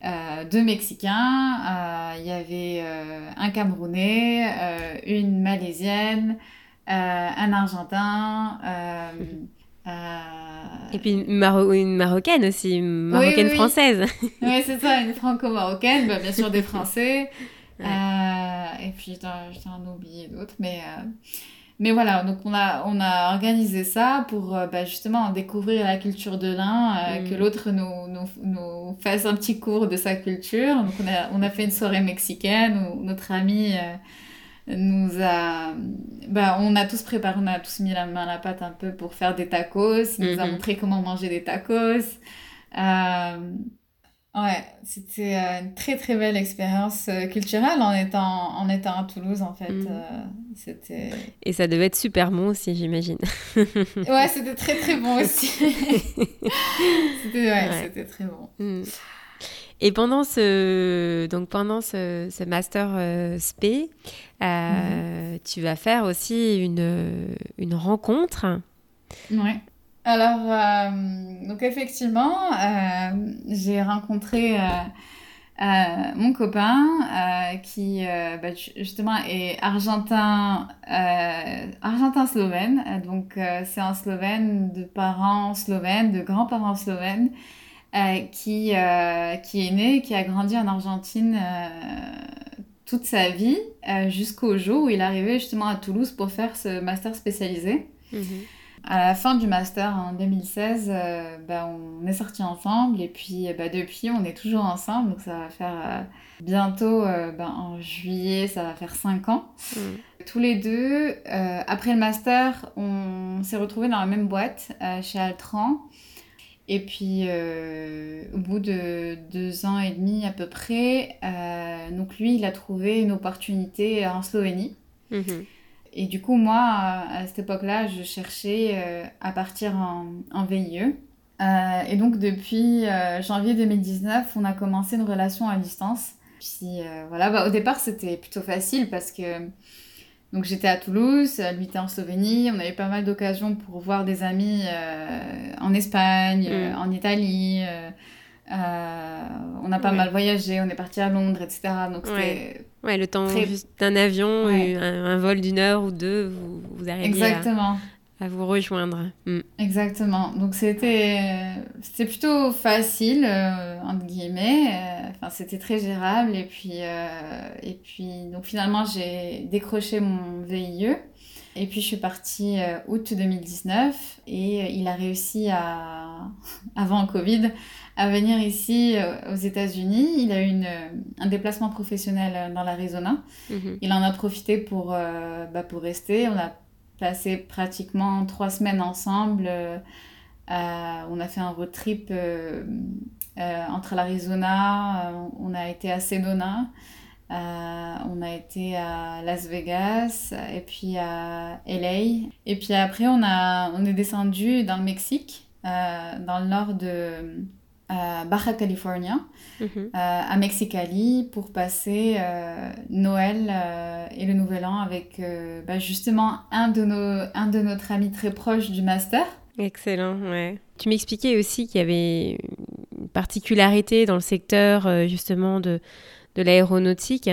euh, deux Mexicains, euh, il y avait euh, un Camerounais, une Malaisienne, un Argentin. Et puis une, Marocaine aussi, une Marocaine française. <laughs> Oui, c'est ça, une Franco-Marocaine, bah, bien sûr des <laughs> Français. et puis j'en ai oublié d'autres, mais mais voilà, donc on a, on a organisé ça pour euh, bah, justement découvrir la culture de l'un, euh, que mm. l'autre nous, nous, nous, fasse un petit cours de sa culture. Donc on a, on a fait une soirée mexicaine où notre ami euh, nous a... Bah, on a tous préparé, on a tous mis la main à la pâte un peu pour faire des tacos. Il nous a mm-hmm. montré comment manger des tacos. Ouais, c'était euh, une très très belle expérience euh, culturelle en étant, en étant à Toulouse en fait. Mm. Euh, c'était... Et ça devait être super bon aussi, j'imagine. <laughs> ouais, c'était très très bon aussi. <laughs> c'était, ouais, c'était très bon. Mm. Et pendant ce, donc pendant ce, ce master SP, mm-hmm. tu vas faire aussi une, une rencontre. Ouais. Alors, euh, effectivement, euh, j'ai rencontré euh, mon copain qui bah, justement est argentin, argentin slovène. Donc, c'est un slovène de parents slovènes, de grands-parents slovènes. qui, qui est né, qui a grandi en Argentine toute sa vie, jusqu'au jour où il est arrivé justement à Toulouse pour faire ce master spécialisé. Mhm à la fin du master en 2016, euh, bah, on est sortis ensemble et puis bah, depuis on est toujours ensemble. Donc ça va faire euh, bientôt, euh, bah, en juillet, ça va faire 5 ans. Mm. Tous les deux, après le master, on s'est retrouvés dans la même boîte chez Altran. Et puis au bout de deux ans et demi à peu près, donc lui il a trouvé une opportunité en Slovénie. Mm-hmm. Et du coup, moi, à cette époque-là, je cherchais euh, à partir en, en VIE. Euh, et donc, depuis euh, janvier 2019, on a commencé une relation à distance. Puis voilà, bah, au départ, c'était plutôt facile parce que donc j'étais à Toulouse, lui était en Slovénie, on avait pas mal d'occasions pour voir des amis en Espagne, mm. en Italie. Euh, on a pas mal voyagé, on est parti à Londres, etc. Donc c'était. Ouais. le temps d'un avion, un, vol d'une heure ou deux, vous, vous arrivez Exactement. À, vous rejoindre. Mm. Exactement. Donc c'était c'était plutôt facile, euh, entre guillemets. Euh, enfin, c'était très gérable. Et puis, et puis donc finalement, j'ai décroché mon VIE. Et puis je suis partie août 2019 et il a réussi à, <laughs> avant Covid, à venir ici euh, aux États-Unis. Il a eu une, euh, un déplacement professionnel euh, dans l'Arizona. Mhm. Il en a profité pour, bah, pour rester. On a passé pratiquement trois semaines ensemble. on a fait un road trip entre l'Arizona, on a été à Sedona, on a été à Las Vegas et puis à LA. Et puis après, on, a, on est descendu dans le Mexique, dans le nord de, à Baja California, mhm. euh, à Mexicali, pour passer euh, Noël euh, et le Nouvel An avec bah, justement un de, nos, un de notre ami très proche du master. Excellent, ouais. Tu m'expliquais aussi qu'il y avait une particularité dans le secteur justement de de l'aéronautique,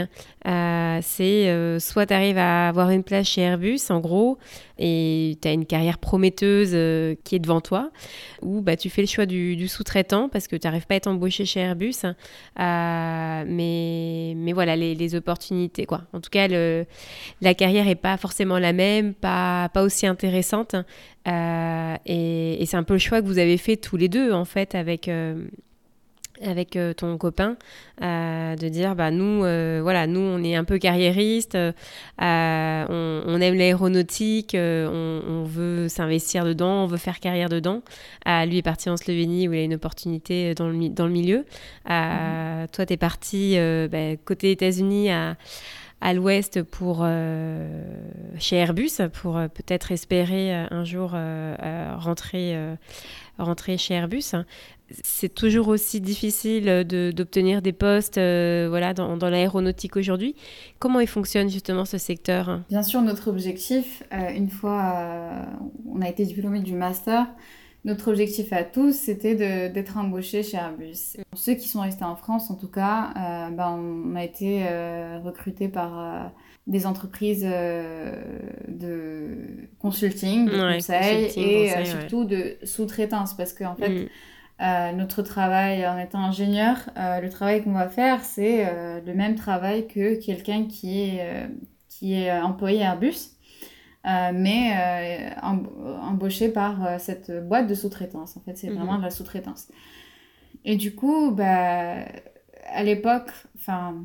euh, c'est euh, soit tu arrives à avoir une place chez Airbus, en gros, et tu as une carrière prometteuse euh, qui est devant toi, ou bah, tu fais le choix du, sous-traitant parce que tu n'arrives pas à être embauché chez Airbus. mais, mais voilà, les, opportunités, quoi. En tout cas, la carrière n'est pas forcément la même, pas, pas aussi intéressante. et, et c'est un peu le choix que vous avez fait tous les deux, en fait, avec avec euh, ton copain euh, de dire bah nous euh, voilà nous on est un peu carriériste on, aime l'aéronautique on, veut s'investir dedans on veut faire carrière dedans lui est parti en Slovénie où il a une opportunité dans le, dans le milieu mhm. toi tu es parti bah, côté États-Unis à à l'ouest pour chez Airbus pour peut-être espérer un jour rentrer rentrer chez Airbus c'est toujours aussi difficile d'obtenir des postes euh, voilà, dans, l'aéronautique aujourd'hui. Comment il fonctionne justement ce secteur Bien sûr, notre objectif, euh, une fois euh, on a été diplômé du master, notre objectif à tous, c'était d'être embauché chez Airbus. Ceux qui sont restés en France, en tout cas, ben, on a été recrutés par des entreprises de consulting, de conseil et surtout de sous-traitance parce qu'en fait, mm. Euh, notre travail en étant ingénieur, euh, le travail qu'on va faire, c'est euh, le même travail que quelqu'un qui est, qui est employé Airbus, mais embauché par cette boîte de sous-traitance. En fait, c'est vraiment mhm. de la sous-traitance. Et du coup, bah, à l'époque, enfin,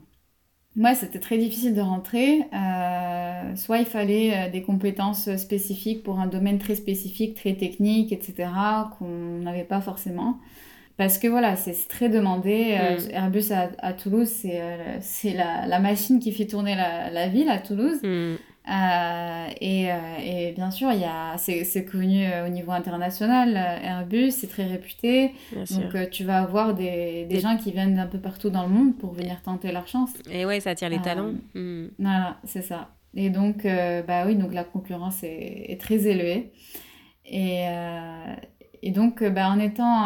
moi, c'était très difficile de rentrer. Euh, soit il fallait euh, des compétences spécifiques pour un domaine très spécifique, très technique, etc., qu'on n'avait pas forcément. Parce que voilà, c'est très demandé. Euh, mm. Airbus à, Toulouse, c'est la, la, machine qui fait tourner la, la ville à Toulouse. Mm. Euh, et, euh, et, bien sûr, il y a, c'est, connu euh, au niveau international. Airbus, c'est très réputé. donc, tu vas avoir des, des, gens qui viennent d'un peu partout dans le monde pour venir tenter leur chance. Et ouais, ça attire les talents. Hmm. Voilà, c'est ça. Et donc, bah oui, donc la concurrence est, est très élevée. Et, et donc, bah, en étant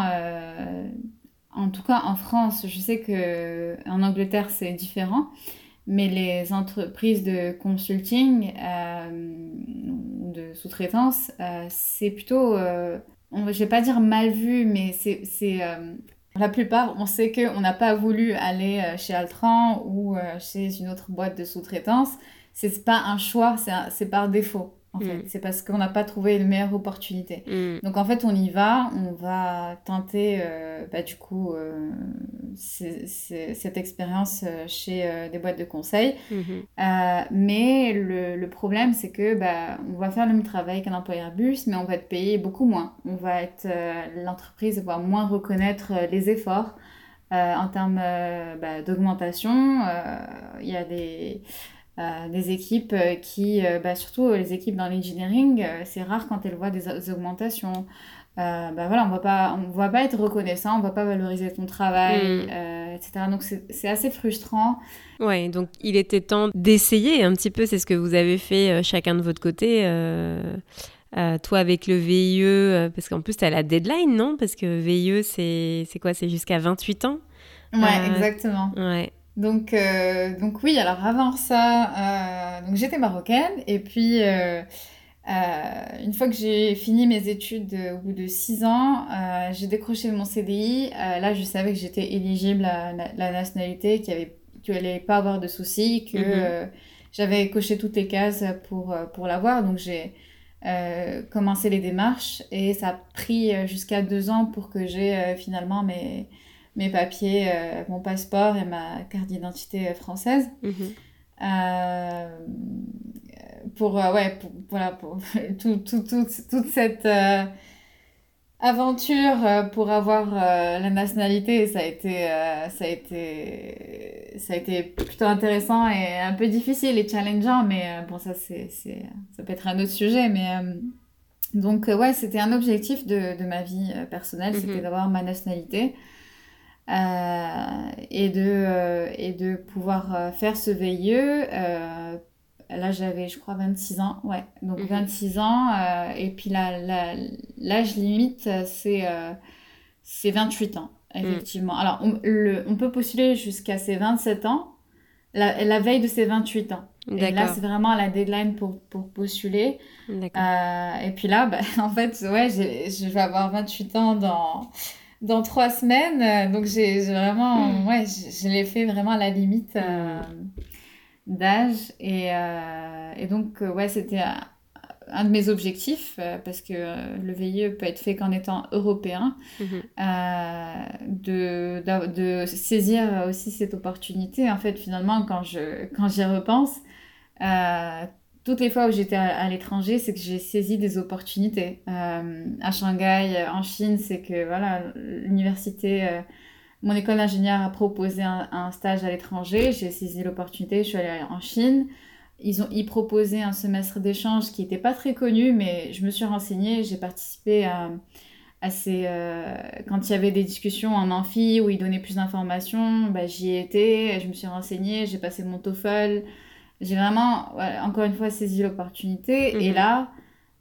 en tout cas en France, je sais que en Angleterre c'est différent, mais les entreprises de consulting euh, ou de sous-traitance, euh, c'est plutôt, euh, je vais pas dire mal vu, mais c'est, la plupart, on sait qu'on n'a pas voulu aller chez Altran ou chez une autre boîte de sous-traitance. C'est pas un choix, c'est par défaut en fait. Mm. C'est parce qu'on n'a pas trouvé une meilleure opportunité. Mm. Donc en fait, on y va, on va tenter euh, bah, du coup euh, cette expérience euh, chez des boîtes de conseil. Mm-hmm. mais le, le problème, c'est que bah, on va faire le même travail qu'un employeur bus, mais on va être payé beaucoup moins. On va être l'entreprise va moins reconnaître les efforts. en termes bah, d'augmentation, il y a des, euh, des équipes euh, qui, euh, bah, surtout les équipes dans l'engineering, c'est rare quand elles voient des, augmentations. bah voilà, on va pas, on va pas être reconnaissant, on va pas valoriser ton travail, mm. etc. Donc c'est assez frustrant. Ouais, donc il était temps d'essayer un petit peu, c'est ce que vous avez fait chacun de votre côté. toi avec le VIE, parce qu'en plus tu as la deadline, non? Parce que VIE, c'est quoi? C'est jusqu'à 28 ans? Ouais, exactement. Ouais. Donc, euh, donc oui, alors avant ça, euh, donc j'étais marocaine et puis euh, une fois que j'ai fini mes études au bout de six ans, j'ai décroché mon CDI. là, je savais que j'étais éligible à la, nationalité, qu'il avait, qu'il allait pas avoir de soucis, que mhm. j'avais coché toutes les cases pour, pour l'avoir. Donc j'ai commencé les démarches et ça a pris jusqu'à deux ans pour que j'ai finalement mes mes papiers, euh, mon passeport et ma carte d'identité française. Mhm. Euh, pour, euh, ouais, pour, voilà, pour <laughs> tout, tout, tout, toute cette aventure pour avoir la nationalité, ça a été, ça a été, ça a été plutôt intéressant et un peu difficile et challengeant, mais bon, ça, c'est, ça peut être un autre sujet, mais donc, ouais, c'était un objectif de, de ma vie personnelle, c'était mhm. d'avoir ma nationalité. Euh, et, de, euh, et de pouvoir euh, faire ce VIE. là, j'avais, je crois, 26 ans. Ouais, donc 26 mhm. ans. et puis l'âge limite, c'est c'est 28 ans, mhm. effectivement. Alors, on, le, on peut postuler jusqu'à ses 27 ans, la, la veille de ses 28 ans. Et là, c'est vraiment la deadline pour, pour postuler. et puis là, bah, <laughs> en fait, ouais, je vais avoir 28 ans dans, dans trois semaines. Euh, donc j'ai vraiment, hmm. ouais, je, l'ai fait vraiment à la limite euh, d'âge. Et, euh, et, donc, ouais, c'était un de mes objectifs, parce que le VIE peut être fait qu'en étant européen, mhm. de, de, saisir aussi cette opportunité. En fait, finalement, quand j'y quand repense, toutes les fois où j'étais à, l'étranger, c'est que j'ai saisi des opportunités. Euh, à Shanghai, en Chine, c'est que voilà, l'université euh, mon école d'ingénieur a proposé un, stage à l'étranger. J'ai saisi l'opportunité, je suis allée en Chine. Ils ont y proposé un semestre d'échange qui n'était pas très connu, mais je me suis renseignée, j'ai participé à, ces... Euh, quand il y avait des discussions en amphi où ils donnaient plus d'informations, bah, j'y étais, je me suis renseignée, j'ai passé mon TOEFL. J'ai vraiment, encore une fois, saisi l'opportunité. Et mhm. là,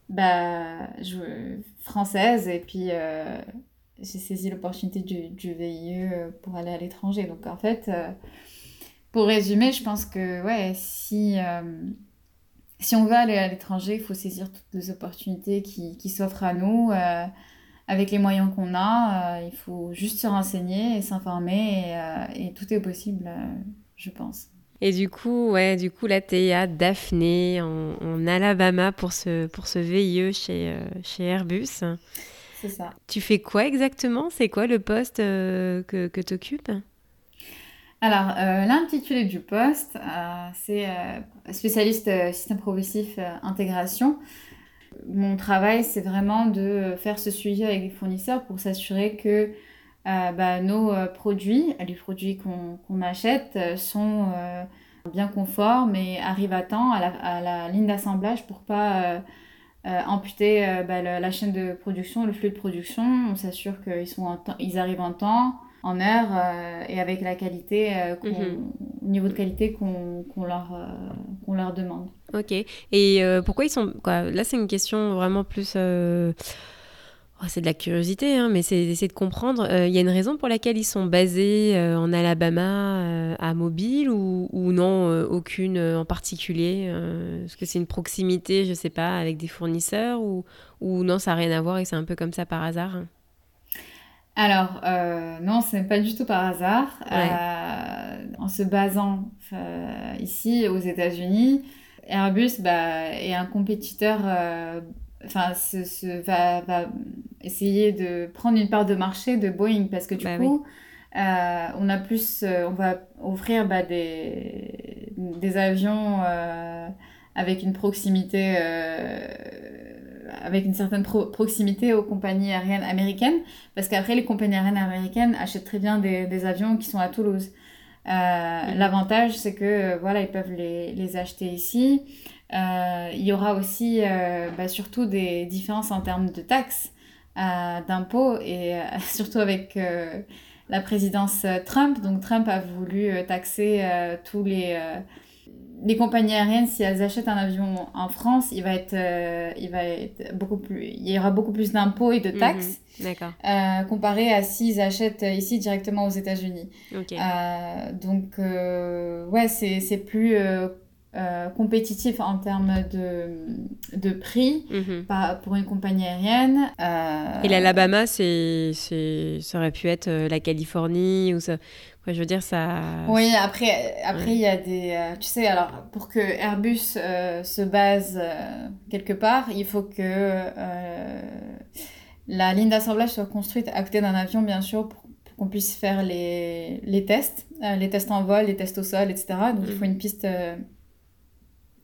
bah, je, française, et puis euh, j'ai saisi l'opportunité du, du, VIE pour aller à l'étranger. Donc en fait, euh, pour résumer, je pense que ouais, si, euh, si on veut aller à l'étranger, il faut saisir toutes les opportunités qui, qui s'offrent à nous. Avec les moyens qu'on a, il faut juste se renseigner et s'informer et, et, tout est possible, je pense. Et du coup, ouais, du coup, là, t'es à Daphné, en, en, Alabama, pour ce, pour ce VIE chez, chez Airbus. C'est ça. Tu fais quoi exactement? C'est quoi le poste euh, que, que tu occupes Alors, euh, l'intitulé du poste, euh, c'est spécialiste système progressif intégration. Mon travail, c'est vraiment de faire ce suivi avec les fournisseurs pour s'assurer que bah, nos produits, les produits qu'on achète, sont bien conformes et arrivent à temps à la, à la ligne d'assemblage pour pas euh, amputer euh, bah, la, chaîne de production, le flux de production. On s'assure qu'ils sont ils arrivent en temps, en heure euh, et avec la qualité, mhm. niveau de qualité qu'on leur, qu'on leur demande. Ok. Et pourquoi ils sont. Quoi, là, c'est une question vraiment plus Oh, c'est de la curiosité, hein, mais c'est d'essayer de comprendre. Il euh, y a une raison pour laquelle ils sont basés euh, en Alabama euh, à Mobile ou, non, aucune en particulier Est-ce que c'est une proximité, je ne sais pas, avec des fournisseurs ou, ou non, ça n'a rien à voir et c'est un peu comme ça par hasard alors, non, ce n'est pas du tout par hasard. en se basant ici aux États-Unis, Airbus bah, est un compétiteur enfin, va, essayer de prendre une part de marché de Boeing parce que du bah coup, euh, on a plus, euh, on va offrir bah, des, des avions euh, avec une proximité, avec une certaine proximité aux compagnies aériennes américaines, parce qu'après les compagnies aériennes américaines achètent très bien des, des avions qui sont à Toulouse. L'avantage, c'est que voilà, ils peuvent les, les acheter ici. Euh, il y aura aussi euh, bah, surtout des différences en termes de taxes, euh, d'impôts, et <laughs> surtout avec la présidence Trump. Donc Trump a voulu taxer tous les les compagnies aériennes, si elles achètent un avion en France, il va être, il va être beaucoup plus, il y aura beaucoup plus d'impôts et de mhm. taxes, comparé à s'ils achètent ici directement aux États-Unis. donc, ouais, c'est plus euh, compétitif en termes de, de prix mhm. pour une compagnie aérienne. Euh... Et l'Alabama, c'est, ça aurait pu être euh, la Californie ou ça. je veux dire, ça. Oui, après, après il y a des. Euh, tu sais, alors, pour que Airbus se base quelque part, il faut que la ligne d'assemblage soit construite à côté d'un avion, bien sûr, pour, qu'on puisse faire les, les tests, les tests en vol, les tests au sol, etc. Donc, il faut mhm. une piste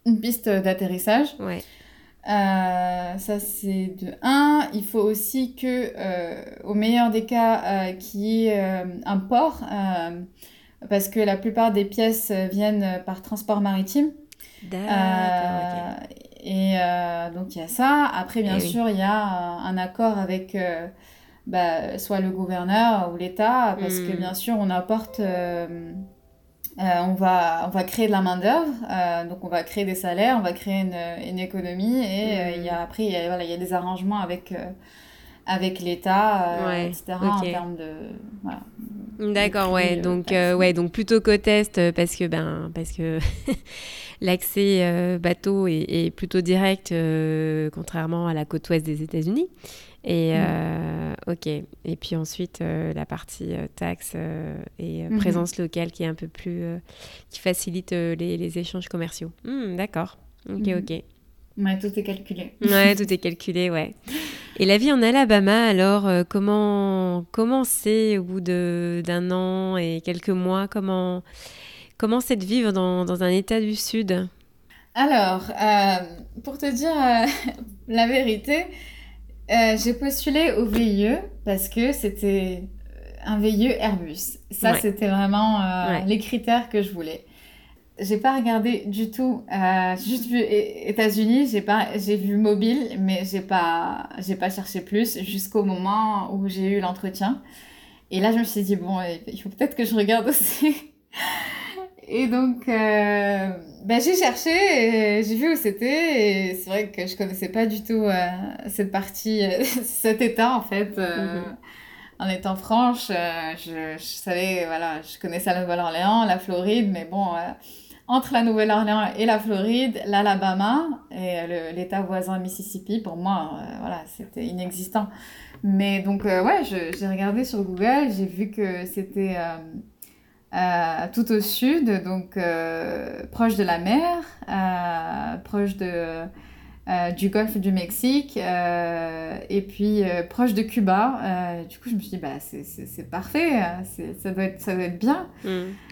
une piste d'atterrissage. Ouais. Euh, ça c'est de 1. Il faut aussi que, euh, au meilleur des cas, euh, qu'il y ait un port, parce que la plupart des pièces viennent par transport maritime. D'accord. Et donc il y a ça. Après, bien eh sûr, il y a un, accord avec bah, soit le gouverneur ou l'État, parce que hmm. bien sûr, on apporte euh, on, va, on va créer de la main-d'œuvre, euh, donc on va créer des salaires, on va créer une, une économie et euh, il y a, après il y a, voilà, il y a des arrangements avec, avec l'État, etc. en termes de. Voilà, D'accord, ouais. donc, ouais, donc plutôt côte est parce que, ben, parce que <laughs> l'accès bateau est, est, plutôt direct, contrairement à la côte ouest des États-Unis. Et mm. euh, ok. Et puis ensuite euh, la partie euh, taxe et mm-hmm. présence locale qui est un peu plus qui facilite les, les, échanges commerciaux. Hmm, d'accord. Ok, mm-hmm. ok. Ouais, tout est calculé. ouais, tout est calculé, ouais. Et la vie en Alabama, alors, comment comment c'est au bout d'un an et quelques mois? Comment comment c'est de vivre dans, dans, un État du Sud? Alors, pour te dire <laughs> la vérité, euh, j'ai postulé au VIE parce que c'était un VIE Airbus. Ça, c'était vraiment les critères que je voulais j'ai pas regardé du tout. Euh, j'ai juste vu États-Unis, j'ai pas, j'ai vu mobile, mais j'ai pas, j'ai pas cherché plus jusqu'au moment où j'ai eu l'entretien. Et là, je me suis dit bon, il faut peut-être que je regarde <laughs> aussi. Et donc, euh, ben, j'ai cherché, j'ai vu où c'était, et c'est vrai que je connaissais pas du tout euh, cette partie, <laughs> cet état en fait. Mm-hmm. En étant franche, je, je, savais, voilà, je connaissais la Nouvelle-Orléans, la Floride, mais bon, entre la Nouvelle-Orléans et la Floride, l'Alabama et l'État voisin Mississippi, pour moi, euh, voilà, c'était inexistant. Mais donc, euh, ouais, j'ai regardé sur Google, j'ai vu que c'était euh, tout au sud, donc proche de la mer, proche de euh, du golfe du Mexique euh, et puis euh, proche de Cuba. du coup, je me suis dit, bah, c'est parfait, ça doit, être, ça doit être bien. Mmh.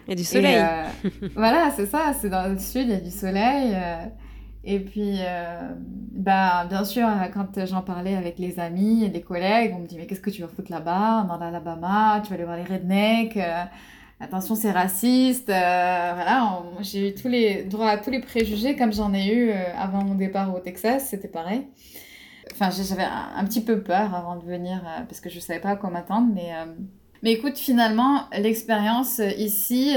Il y a du soleil. <laughs> voilà, c'est ça, c'est dans le sud, il y a du soleil. et puis, bah, bien sûr, quand j'en parlais avec les amis et les collègues, on me dit, mais qu'est-ce que tu vas foutre là-bas, dans l'Alabama, tu vas aller voir les rednecks attention c'est raciste euh, voilà j'ai eu tous les droits à tous les préjugés comme j'en ai eu euh, avant mon départ au Texas c'était pareil. Enfin j'avais un, petit peu peur avant de venir euh, parce que je savais pas à quoi m'attendre mais mais écoute finalement l'expérience ici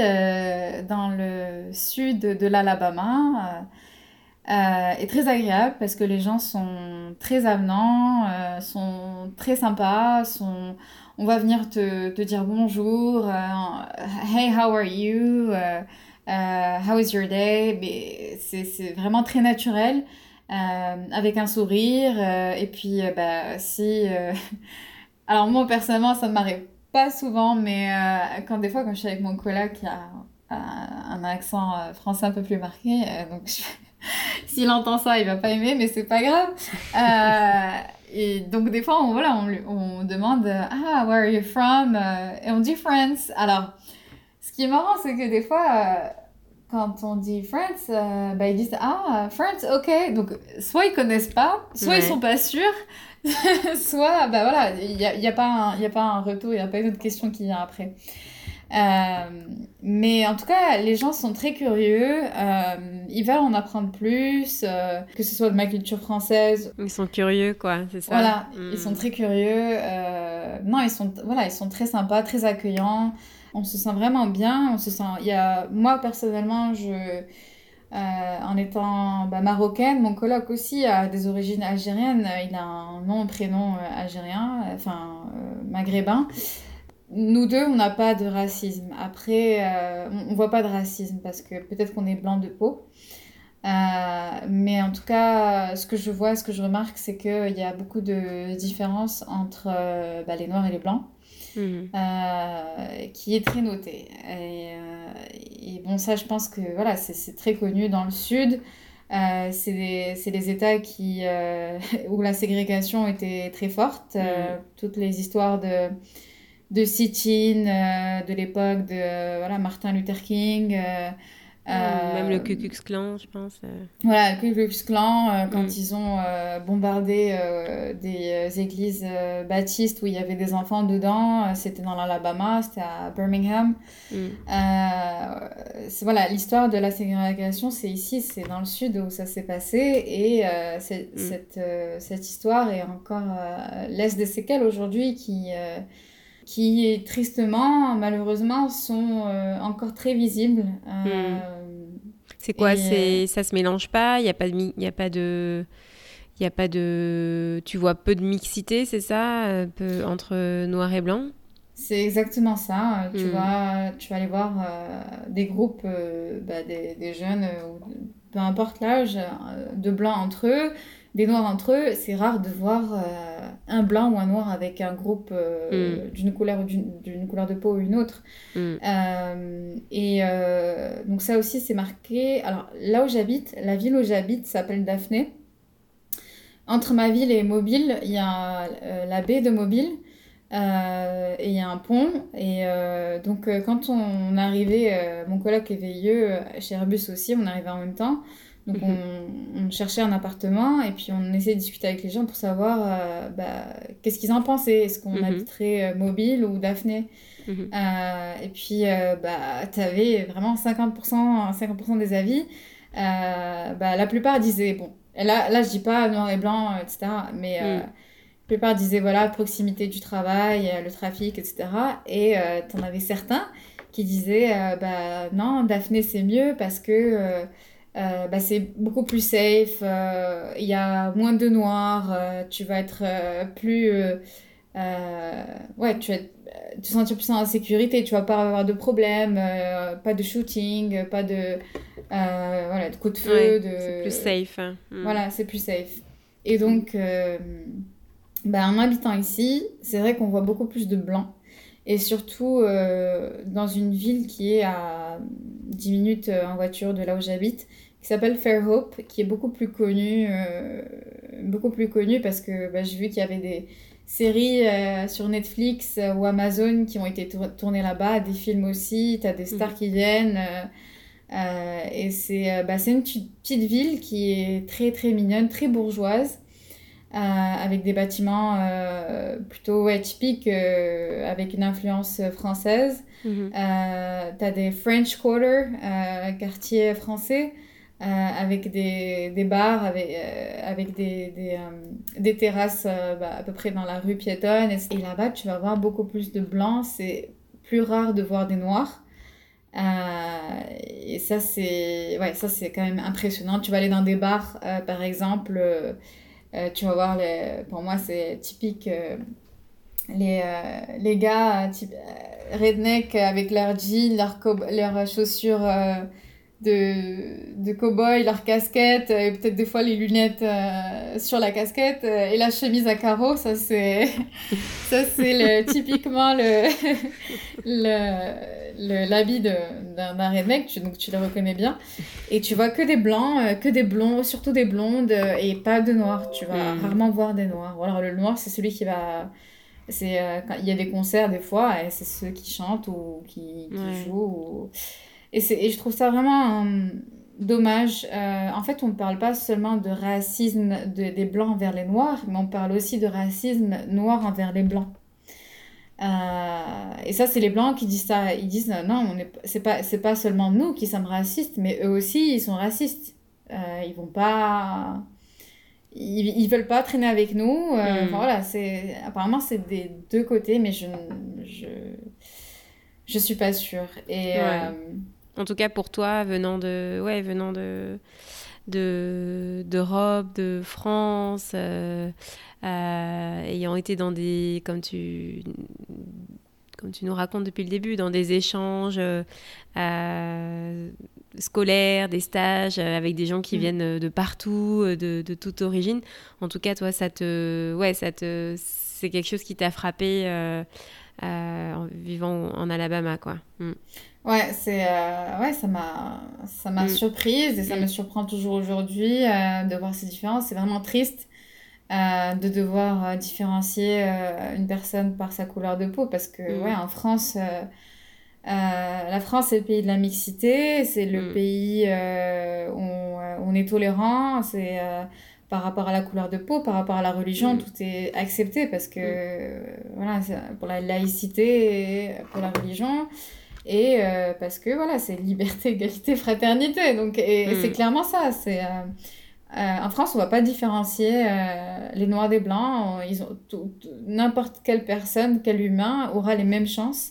dans le sud de l'Alabama est très agréable parce que les gens sont très avenants sont très sympas sont on va venir te, te dire bonjour, euh, hey, how are you, uh, how is your day, c'est vraiment très naturel, avec un sourire, et puis bah, si... <laughs> Alors moi personnellement ça ne m'arrive pas souvent, mais quand des fois quand je suis avec mon collègue qui a un accent français un peu plus marqué, donc <laughs> s'il entend ça il va pas aimer, mais c'est pas grave. Et donc, des fois, on, voilà, on, on demande Ah, where are you from euh, Et on dit France. Alors, ce qui est marrant, c'est que des fois, euh, quand on dit France, euh, bah, ils disent Ah, France, ok. Donc, soit ils connaissent pas, soit ils sont pas sûrs, <laughs> soit, bah voilà, il n'y a, y a, pas un, a pas un retour, il n'y a pas une autre question qui vient après. Euh, mais en tout cas, les gens sont très curieux. Euh, ils veulent en apprendre plus, euh, que ce soit de ma culture française. Ils sont curieux, quoi, c'est ça. Voilà, ils sont hmm. très curieux. non, ils sont, voilà, ils sont très sympas, très accueillants. On se sent vraiment bien. On se sent. Il y a, moi personnellement, je. en étant bah, marocaine, mon coloc aussi a des origines algériennes. Il a un nom, prénom algérien, enfin maghrébin nous deux, on n'a pas de racisme. Après, euh, on, ne voit pas de racisme parce que peut-être qu'on est blanc de peau. Euh, mais en tout cas, ce que je vois, ce que je remarque, c'est qu'il y a beaucoup de différences entre euh, bah, les noirs et les blancs, mhm. qui est très noté. Et, bon, ça, je pense que voilà, c'est très connu dans le sud. c'est des, États qui, <laughs> où la ségrégation était très forte. Mhm. toutes les histoires de de sit-in euh, de l'époque de voilà, Martin Luther King. Euh, même le Ku Klux Klan, je pense. Voilà, le Ku Klux Klan, quand mm. ils ont bombardé des églises baptistes où il y avait des enfants dedans, c'était dans l'Alabama, c'était à Birmingham. Mm. voilà, l'histoire de la ségrégation, c'est ici, c'est dans le sud où ça s'est passé, et mm. cette, cette histoire est encore laisse des séquelles aujourd'hui qui qui tristement, malheureusement, sont euh, encore très visibles. Euh, hmm. C'est quoi C'est euh, ça se mélange pas Il y a pas de il y a pas de il y a pas de tu vois peu de mixité, c'est ça, peu, entre noir et blanc? C'est exactement ça. Tu, hmm. vas, tu vas aller voir des groupes, bah, des, des, jeunes, peu importe l'âge, de blancs entre eux, des noirs entre eux, c'est rare de voir euh, un blanc ou un noir avec un groupe euh, mm. d'une couleur d'une couleur de peau ou une autre. Mm. Euh, et donc ça aussi c'est marqué. Alors là où j'habite, la ville où j'habite s'appelle Daphné. Entre ma ville et Mobile, il y a la baie de Mobile. et il y a un pont. Et donc, quand on arrivait, mon collègue est veilleux chez Airbus aussi, on arrivait en même temps Donc Mhm. on, on cherchait un appartement et puis on essayait de discuter avec les gens pour savoir euh, bah, qu'est-ce qu'ils en pensaient. Est-ce qu'on Mhm. habiterait euh, Mobile ou Daphné? Mhm. Euh, Et puis euh, bah, tu avais vraiment 50%, 50 des avis. Euh, bah, la plupart disaient, bon, là, là je dis pas noir et blanc, euh, etc. Mais euh, la plupart disaient, voilà, proximité du travail, euh, le trafic, etc. Et tu en avais certains qui disaient, euh, bah non, Daphné c'est mieux parce que euh, bah, c'est beaucoup plus safe, euh, il y a moins de noirs, euh, tu vas être plus... ouais, tu vas te sentir plus en sécurité, tu vas pas avoir de problème, pas de shooting, pas de, voilà, de coups de feu, Ouais, de... C'est plus safe. hein. Mm. Voilà, c'est plus safe. Et donc, bah, en habitant ici, c'est vrai qu'on voit beaucoup plus de blancs. Et surtout euh, dans une ville qui est à 10 minutes euh, en voiture de là où j'habite, qui s'appelle Fairhope, qui est beaucoup plus connue, euh, beaucoup plus connue parce que bah, j'ai vu qu'il y avait des séries euh, sur Netflix euh, ou Amazon qui ont été tour- tournées là-bas, des films aussi, tu as des stars qui viennent. euh, et c'est bah, une petite ville qui est très très mignonne, très bourgeoise, avec des bâtiments euh, plutôt ouais, typiques, euh, avec une influence française. Mhm. Euh, t'as des French Quarter, euh, quartier français, euh, avec des, des bars, avec, euh, avec des, des, euh, des terrasses euh, bah, à peu près dans la rue piétonne. Et, là-bas, tu vas voir beaucoup plus de blancs. C'est plus rare de voir des noirs. Euh, et ça, c'est ouais, ça, c'est quand même impressionnant. Tu vas aller dans des bars, euh, par exemple, euh, euh, tu vas voir, les, pour moi, c'est typique. euh, les, euh, les gars euh, type, euh, redneck avec leurs jeans, leurs, leurs chaussures euh, de, de cow-boy, leurs casquettes, euh, et peut-être des fois les lunettes euh, sur la casquette, euh, et la chemise à carreaux, ça c'est <laughs> ça c'est le, typiquement le <laughs> le- le- l'habit de- d'un d'un redneck, tu- donc tu le reconnais bien. Et tu vois que des blancs, euh, que des blonds, surtout des blondes, et pas de noirs. Tu vas Mhm. rarement voir des noirs. Alors le noir, c'est celui qui va c'est euh, il y a des concerts des fois et c'est ceux qui chantent ou qui, qui Ouais. jouent ou- et et je trouve ça vraiment euh, dommage Euh, en fait on ne parle pas seulement de racisme de- des blancs envers les noirs mais on parle aussi de racisme noir envers les blancs Euh, et ça c'est les blancs qui disent ça ils disent non on est c'est pas c'est pas seulement nous qui sommes racistes mais eux aussi ils sont racistes Euh, ils vont pas ils, ils veulent pas traîner avec nous. Mm. voilà, c'est apparemment c'est des deux côtés, mais je je je suis pas sûre. Et Ouais. En tout cas, pour toi, venant de, ouais, venant de, de, d'Europe, de France, euh, euh, ayant été dans des, comme tu, comme tu nous racontes depuis le début, dans des échanges euh, scolaires, des stages avec des gens qui Mm. viennent de partout, de, de toute origine. En tout cas, toi, ça te, ouais, ça te, c'est quelque chose qui t'a frappé euh, en vivant en Alabama, quoi. Mm. Ouais, c'est euh, ouais, ça m'a ça m'a Mm. surprise et ça Mm. me surprend toujours aujourd'hui euh, de voir ces différences. C'est vraiment triste. euh, de devoir différencier une personne par sa couleur de peau parce que Mm. ouais en France la France c'est le pays de la mixité c'est le pays où on, est tolérant c'est par rapport à la couleur de peau par rapport à la religion tout est accepté parce que voilà pour la laïcité et pour la religion et euh, parce que voilà c'est liberté <laughs> égalité fraternité donc et, c'est clairement ça c'est euh, euh, en France, on va pas différencier les noirs des blancs. On- Ils ont n'importe quelle personne, quel humain aura les mêmes chances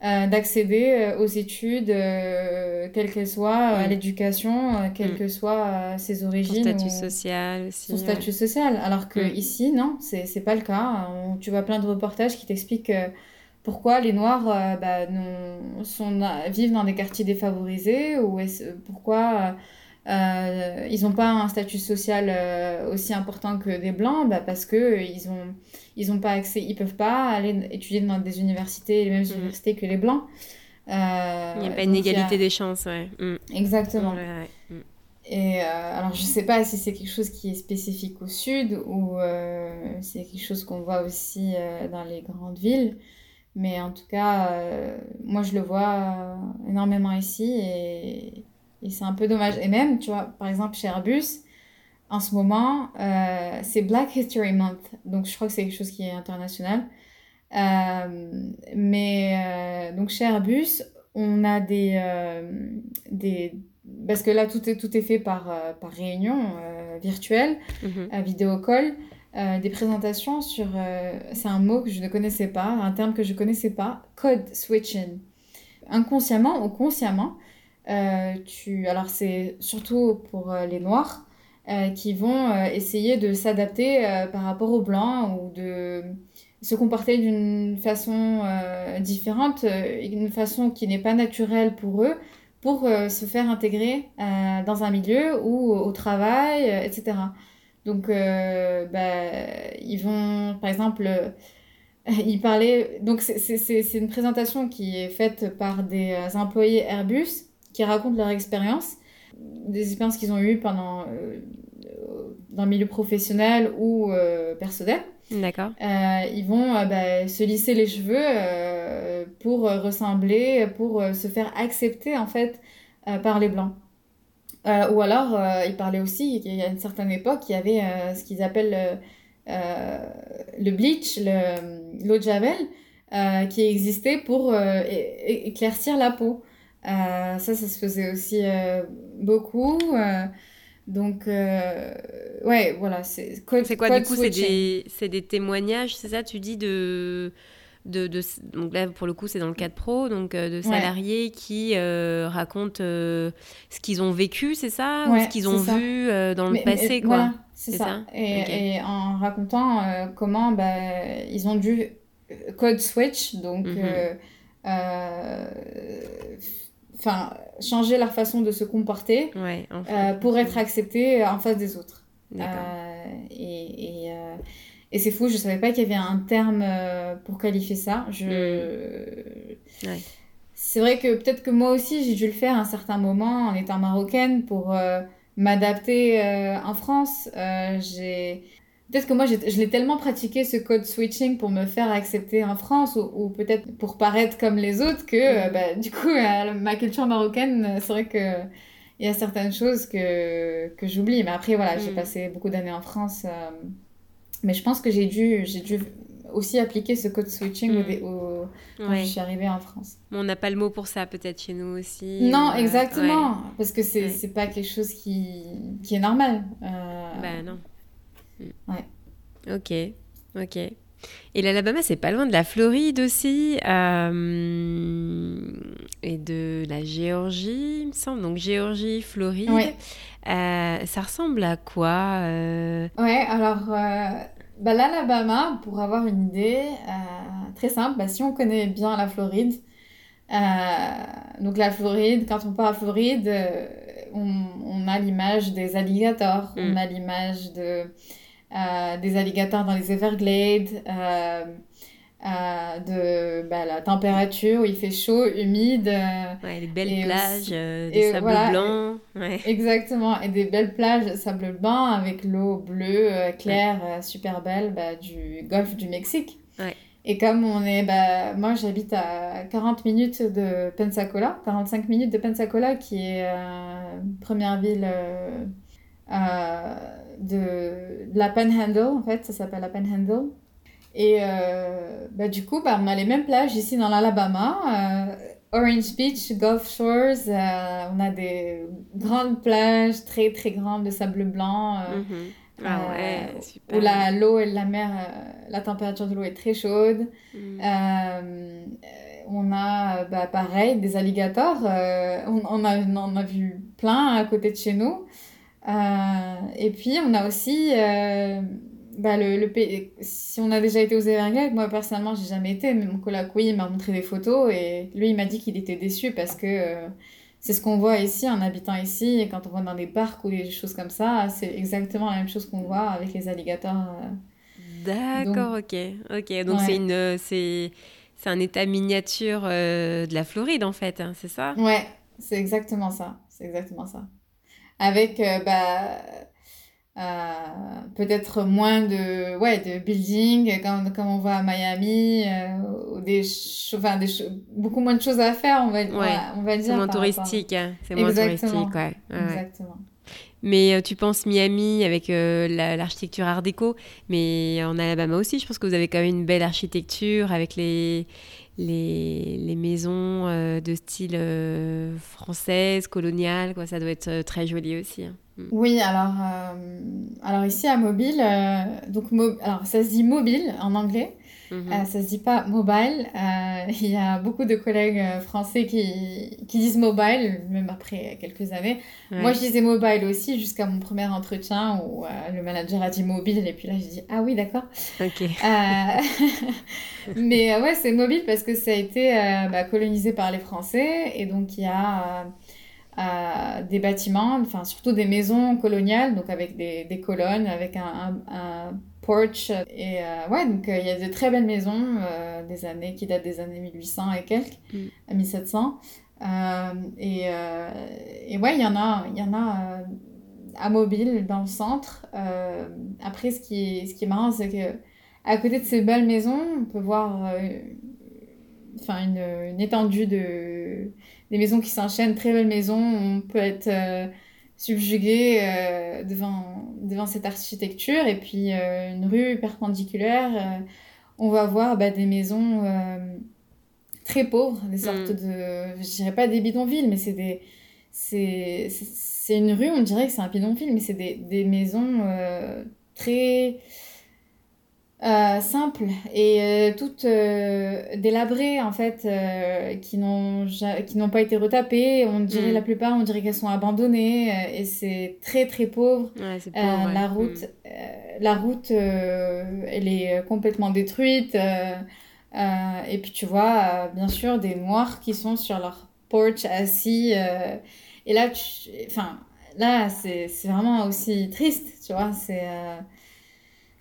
d'accéder aux études, quelles qu'elles soient, à Mm. l'éducation, quelles Mm. que soient ses origines. statut ou social aussi. son statut social. Alors que ici, non, c'est pas le cas. On- tu vois plein de reportages qui t'expliquent pourquoi les Noirs euh, bah, sont, vivent dans des quartiers défavorisés ou pourquoi euh, ils n'ont pas un statut social euh, aussi important que des Blancs? Bah, parce que ils ont ils ont pas accès, ils peuvent pas aller étudier dans des universités, les mêmes Mm. universités que les Blancs. Euh, Il n'y a pas une a- égalité des chances, ouais. Mm. Exactement. Ouais, ouais. Mm. Et euh, alors, je sais pas si c'est quelque chose qui est spécifique au sud ou euh, si c'est quelque chose qu'on voit aussi euh, dans les grandes villes. Mais en tout cas, euh, moi, je le vois euh, énormément ici et, et c'est un peu dommage. Et même, tu vois, par exemple, chez Airbus, en ce moment, euh, c'est Black History Month. Donc, je crois que c'est quelque chose qui est international. Euh, mais donc, chez Airbus, on a des, des. Parce que là, tout est, tout est fait par, par réunion virtuelle, mhm. à vidéo call. Des présentations sur, c'est un mot que je ne connaissais pas, un terme que je ne connaissais pas, code switching. Inconsciemment ou consciemment, euh, tu... Alors c'est surtout pour euh, les noirs euh, qui vont essayer de s'adapter par rapport aux blancs ou de se comporter d'une façon différente, une façon qui n'est pas naturelle pour eux, pour se faire intégrer dans un milieu ou au travail, etc. Donc, bah, ils vont, par exemple, <laughs> ils parlaient. Donc, c'est une présentation qui est faite par des employés Airbus qui racontent leur expérience, des expériences qu'ils ont eues pendant, euh, dans le milieu professionnel ou euh, personnel. D'accord. Euh, ils vont bah, se lisser les cheveux pour ressembler, pour se faire accepter en fait par les blancs. Ou alors, ils parlaient aussi qu'il y a une certaine époque, il y avait ce qu'ils appellent le bleach, l'eau de javel, qui existait pour éclaircir la peau. Euh, ça, ça se faisait aussi euh, beaucoup. Euh, donc, ouais, voilà. C'est quoi, du coup C'est des, des, témoignages, c'est ça Tu dis de. De, de, donc là, pour le coup, c'est dans le cadre pro, donc de salariés qui racontent ce qu'ils ont vécu, c'est ça? Ou ce qu'ils ont vu dans le passé, quoi. Voilà, c'est ça. Et, et, en racontant comment bah, ils ont dû code switch, donc. Mhm enfin, changer leur façon de se comporter euh, pour être acceptés en face des autres. Euh, et, euh, et, c'est fou, je savais pas qu'il y avait un terme pour qualifier ça. Je... Mm. C'est vrai que peut-être que moi aussi j'ai dû le faire à un certain moment en étant marocaine pour m'adapter en France. j'ai Peut-être que moi, je l'ai tellement pratiqué ce code switching pour me faire accepter en France ou, peut-être pour paraître comme les autres que euh, bah, du coup, ma culture marocaine, c'est vrai que il y a certaines choses que, que j'oublie. Mais après, voilà, j'ai mm. passé beaucoup d'années en France. Euh, mais je pense que j'ai dû, j'ai dû aussi appliquer ce code switching mm. au, quand je suis arrivée en France. On n'a pas le mot pour ça, peut-être chez nous aussi. Non, euh, exactement. Parce que c'est n'est pas quelque chose qui, qui est normal. Ben non. Ouais. Ok, ok. Et l'Alabama, c'est pas loin de la Floride aussi, euh, et de la Géorgie, il me semble. Donc Géorgie, Floride. Euh, ça ressemble à quoi euh? Ouais, alors bah, l'Alabama, pour avoir une idée, très simple, bah, si on connaît bien la Floride, donc la Floride, quand on part à Floride, on, a l'image des alligators, on mm. a l'image de euh, des alligators dans les Everglades, euh, euh, de bah, la température où il fait chaud, humide. Ouais, les belles plages de sable blanc. Exactement, et des belles plages de sable blanc avec l'eau bleue, claire, super belle bah, du golfe du Mexique. Et comme on est, bah, moi j'habite à 40 minutes de Pensacola, 45 minutes de Pensacola, qui est euh, première ville de, la Panhandle, en fait, ça s'appelle la Panhandle. Et euh, bah, du coup, bah, on a les mêmes plages ici dans l'Alabama. Euh, Orange Beach, Gulf Shores, euh, on a des grandes plages très très grandes de sable blanc. Mm-hmm. Ah ouais, super. Où la, l'eau et la mer, la température de l'eau est très chaude. Mm. on a bah, pareil des alligators. On, on, a, on en a vu plein à côté de chez nous. Et puis, on a aussi bah, le, le, si on a déjà été aux Everglades, moi personnellement, j'ai jamais été, mais mon collègue, oui, il m'a montré des photos et lui, il m'a dit qu'il était déçu parce que euh, c'est ce qu'on voit ici en habitant ici et quand on va dans des parcs ou des choses comme ça, c'est exactement la même chose qu'on voit avec les alligators. D'accord, ok. Ok, donc c'est une. c'est c'est un état miniature de la Floride en fait, hein, c'est ça? Ouais, c'est exactement ça. C'est exactement ça avec euh, peut-être moins de, ouais, de building, comme, comme on voit à Miami, ou des, enfin, des beaucoup moins de choses à faire, on va, on va dire. C'est moins touristique, hein. c'est moins touristique, ouais. Exactement. Mais tu penses Miami avec l'architecture art déco, mais en Alabama aussi, je pense que vous avez quand même une belle architecture avec les, les, les maisons euh, de style euh, française, coloniale, quoi. Ça doit être euh, très joli aussi. Hein. Mm. Oui, alors, alors ici à Mobile, donc alors ça se dit mobile en anglais, Mhm. Euh, ça se dit pas mobile. Euh, <laughs> il y a beaucoup de collègues euh, français qui, qui disent mobile, même après quelques années. Moi, je disais mobile aussi jusqu'à mon premier entretien où le manager a dit mobile et puis là, j'ai dit ah oui, d'accord. Ok. <laughs> mais ouais, c'est mobile parce que ça a été bah, colonisé par les Français et donc il y a des bâtiments, enfin surtout des maisons coloniales, donc avec des, des colonnes, avec un, un, porch. Et euh, ouais, donc euh, il y a de très belles maisons euh, des années qui datent des années 1800 et quelques, mm. à 1700. et, et ouais, il y en a, il y en a à Mobile, dans le centre. après, ce qui est, ce qui est marrant, c'est que à côté de ces belles maisons, on peut voir enfin une, une étendue de des maisons qui s'enchaînent, très belles maisons. On peut être euh, subjugué euh, devant, devant cette architecture. Et puis euh, une rue perpendiculaire, on va voir bah, des maisons très pauvres, des sortes mm. de, je dirais pas des bidonvilles, mais c'est des, c'est, c'est une rue, on dirait que c'est un bidonville, mais c'est des, des maisons très euh, simples et euh, toutes euh, délabrées en fait qui n'ont qui n'ont pas été retapées on dirait mm. la plupart on dirait qu'elles sont abandonnées et c'est très très pauvre, la route mm. la route elle est complètement détruite et puis tu vois bien sûr des noirs qui sont sur leur porch assis et là enfin là c'est vraiment aussi triste tu vois c'est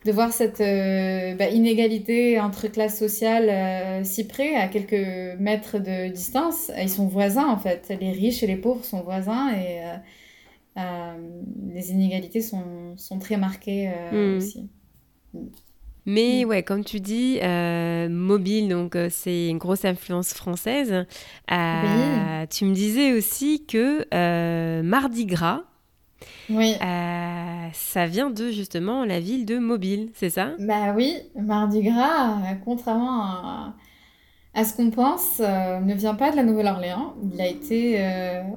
de voir cette euh, bah, inégalité entre classes sociales euh, si près, à quelques mètres de distance. Ils sont voisins en fait. Les riches et les pauvres sont voisins et euh, les inégalités sont, sont très marquées hmm. aussi. Mais hmm. ouais, comme tu dis, mobile, donc c'est une grosse influence française. Tu me disais aussi que Mardi Gras, oui. Euh, ça vient de justement la ville de Mobile, c'est ça? Bah oui, Mardi Gras, euh, contrairement à, ce qu'on pense, euh, ne vient pas de la Nouvelle-Orléans. Il a été,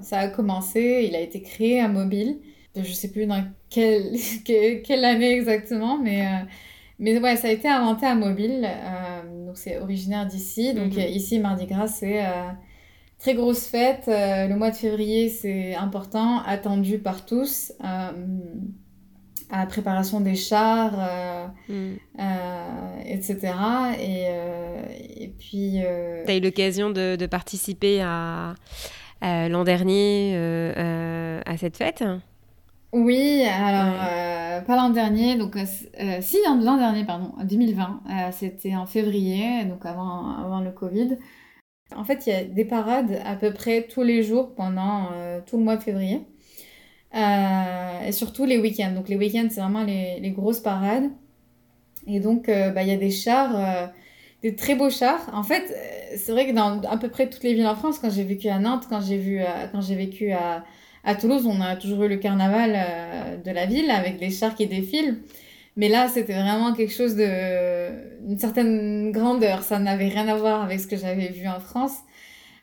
ça a commencé, il a été créé à Mobile. Je sais plus dans quelle, <laughs> quelle année exactement, mais mais ouais, ça a été inventé à Mobile. donc c'est originaire d'ici. Donc mhm. ici, Mardi Gras, c'est Très grosse fête. Euh, le mois de février, c'est important, attendu par tous. Euh, à la préparation des chars, euh, mm. etc. Et, et puis. Tu as eu l'occasion de, de, participer à, l'an dernier à cette fête? Oui, alors pas l'an dernier, donc si l'an dernier, pardon, 2020, c'était en février, donc avant, avant le Covid. En fait, il y a des parades à peu près tous les jours pendant euh, tout le mois de février. Euh, et surtout les week-ends. Donc les week-ends, c'est vraiment les, les, grosses parades. Et donc, euh, bah, il y a des chars, des très beaux chars. En fait, c'est vrai que dans à peu près toutes les villes en France, quand j'ai vécu à Nantes, quand j'ai vu, quand j'ai vécu à, à Toulouse, on a toujours eu le carnaval de la ville avec des chars qui défilent. Mais là, c'était vraiment quelque chose de une certaine grandeur. Ça n'avait rien à voir avec ce que j'avais vu en France.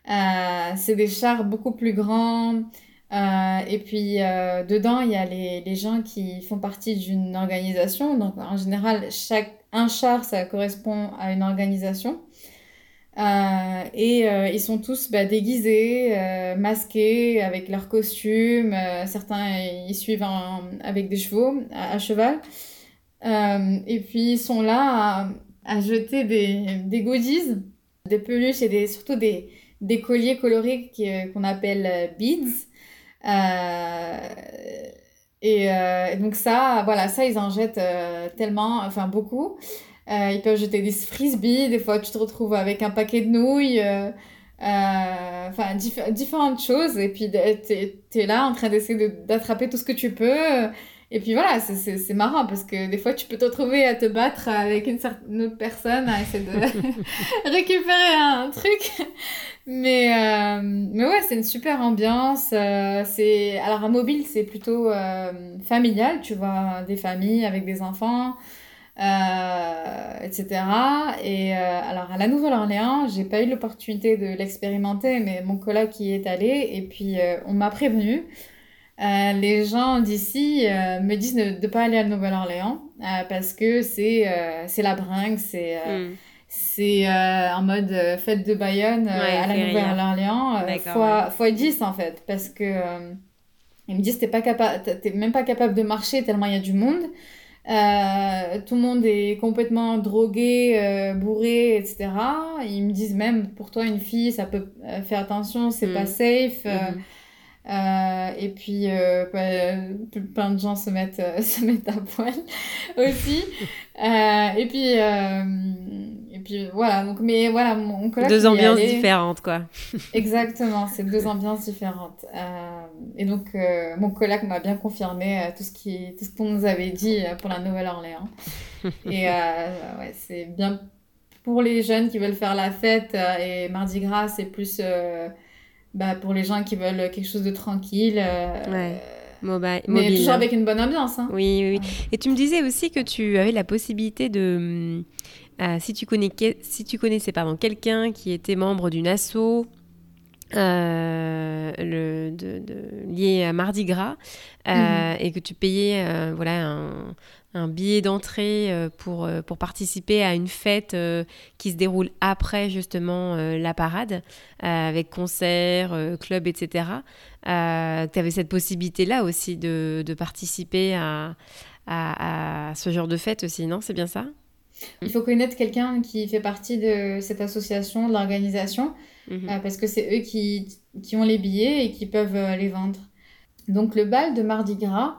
Euh, c'est des chars beaucoup plus grands. Euh, et puis euh, dedans, il y a les, les, gens qui font partie d'une organisation. Donc en général, chaque un char, ça correspond à une organisation. Et ils sont tous bah, déguisés, masqués, avec leurs costumes. certains, ils suivent avec des chevaux, à cheval. Euh, et puis ils sont là à, jeter des, des, goodies, des peluches et des, surtout des, des colliers colorés euh, qu'on appelle euh, beads. Et, donc ça, voilà, ça ils en jettent tellement, enfin beaucoup. ils peuvent jeter des frisbees, des fois tu te retrouves avec un paquet de nouilles, enfin différentes choses. Et puis tu es, là en train d'essayer d'attraper tout ce que tu peux Et puis voilà, c'est marrant parce que des fois tu peux te retrouver à te battre avec une, certaine, autre personne à essayer de <laughs> récupérer un truc. Mais, euh, mais ouais, c'est une super ambiance. Euh, c'est alors à mobile, c'est plutôt euh, familial, tu vois, des familles avec des enfants, etc. Et alors à la Nouvelle-Orléans, j'ai pas eu l'opportunité de l'expérimenter, mais mon collègue y est allé et puis on m'a prévenu. Euh, les gens d'ici euh, me disent de ne pas aller à Nouvelle-Orléans euh, parce que c'est c'est la bringue, c'est hmm. c'est en mode fête de Bayonne à la Nouvelle-Orléans fois, fois 10 en fait parce que ils me disent t'es pas capable t'es même pas capable de marcher tellement il y a du monde tout le monde est complètement drogué, bourré, etc. Ils me disent même pour toi une fille ça peut faire attention, c'est pas hmm. safe. Hmm. Euh, et puis, euh, bah, plein de gens se mettent, euh, <laughs> se mettent à poil <laughs> aussi. et puis, et puis voilà. Donc, mais voilà, mon collègue. Deux ambiances différentes, quoi. <laughs> Exactement, c'est deux ambiances différentes. et donc, mon collègue m'a bien confirmé tout ce qui, tout ce qu'on nous avait dit pour la Nouvelle-Orléans. et ouais, c'est bien pour les jeunes qui veulent faire la fête. et Mardi Gras, c'est plus bah, pour les gens qui veulent quelque chose de tranquille. Euh, ouais. mais toujours avec une bonne ambiance. Hein. Oui, oui, oui. Et tu me disais aussi que tu avais la possibilité de, euh, si tu connais, si tu connaissais pardon quelqu'un qui était membre d'une asso. Euh, le, de, lié à Mardi Gras mhm. et que tu payais voilà un, un billet d'entrée euh, pour, euh, pour participer à une fête euh, qui se déroule après justement la parade, avec concerts, clubs, etc. tu avais cette possibilité-là aussi de, de participer à, à, ce genre de fête aussi, non? C'est bien ça? Il faut connaître quelqu'un qui fait partie de cette association, de l'organisation, mhm. parce que c'est eux qui, qui ont les billets et qui peuvent les vendre. Donc le bal de Mardi Gras,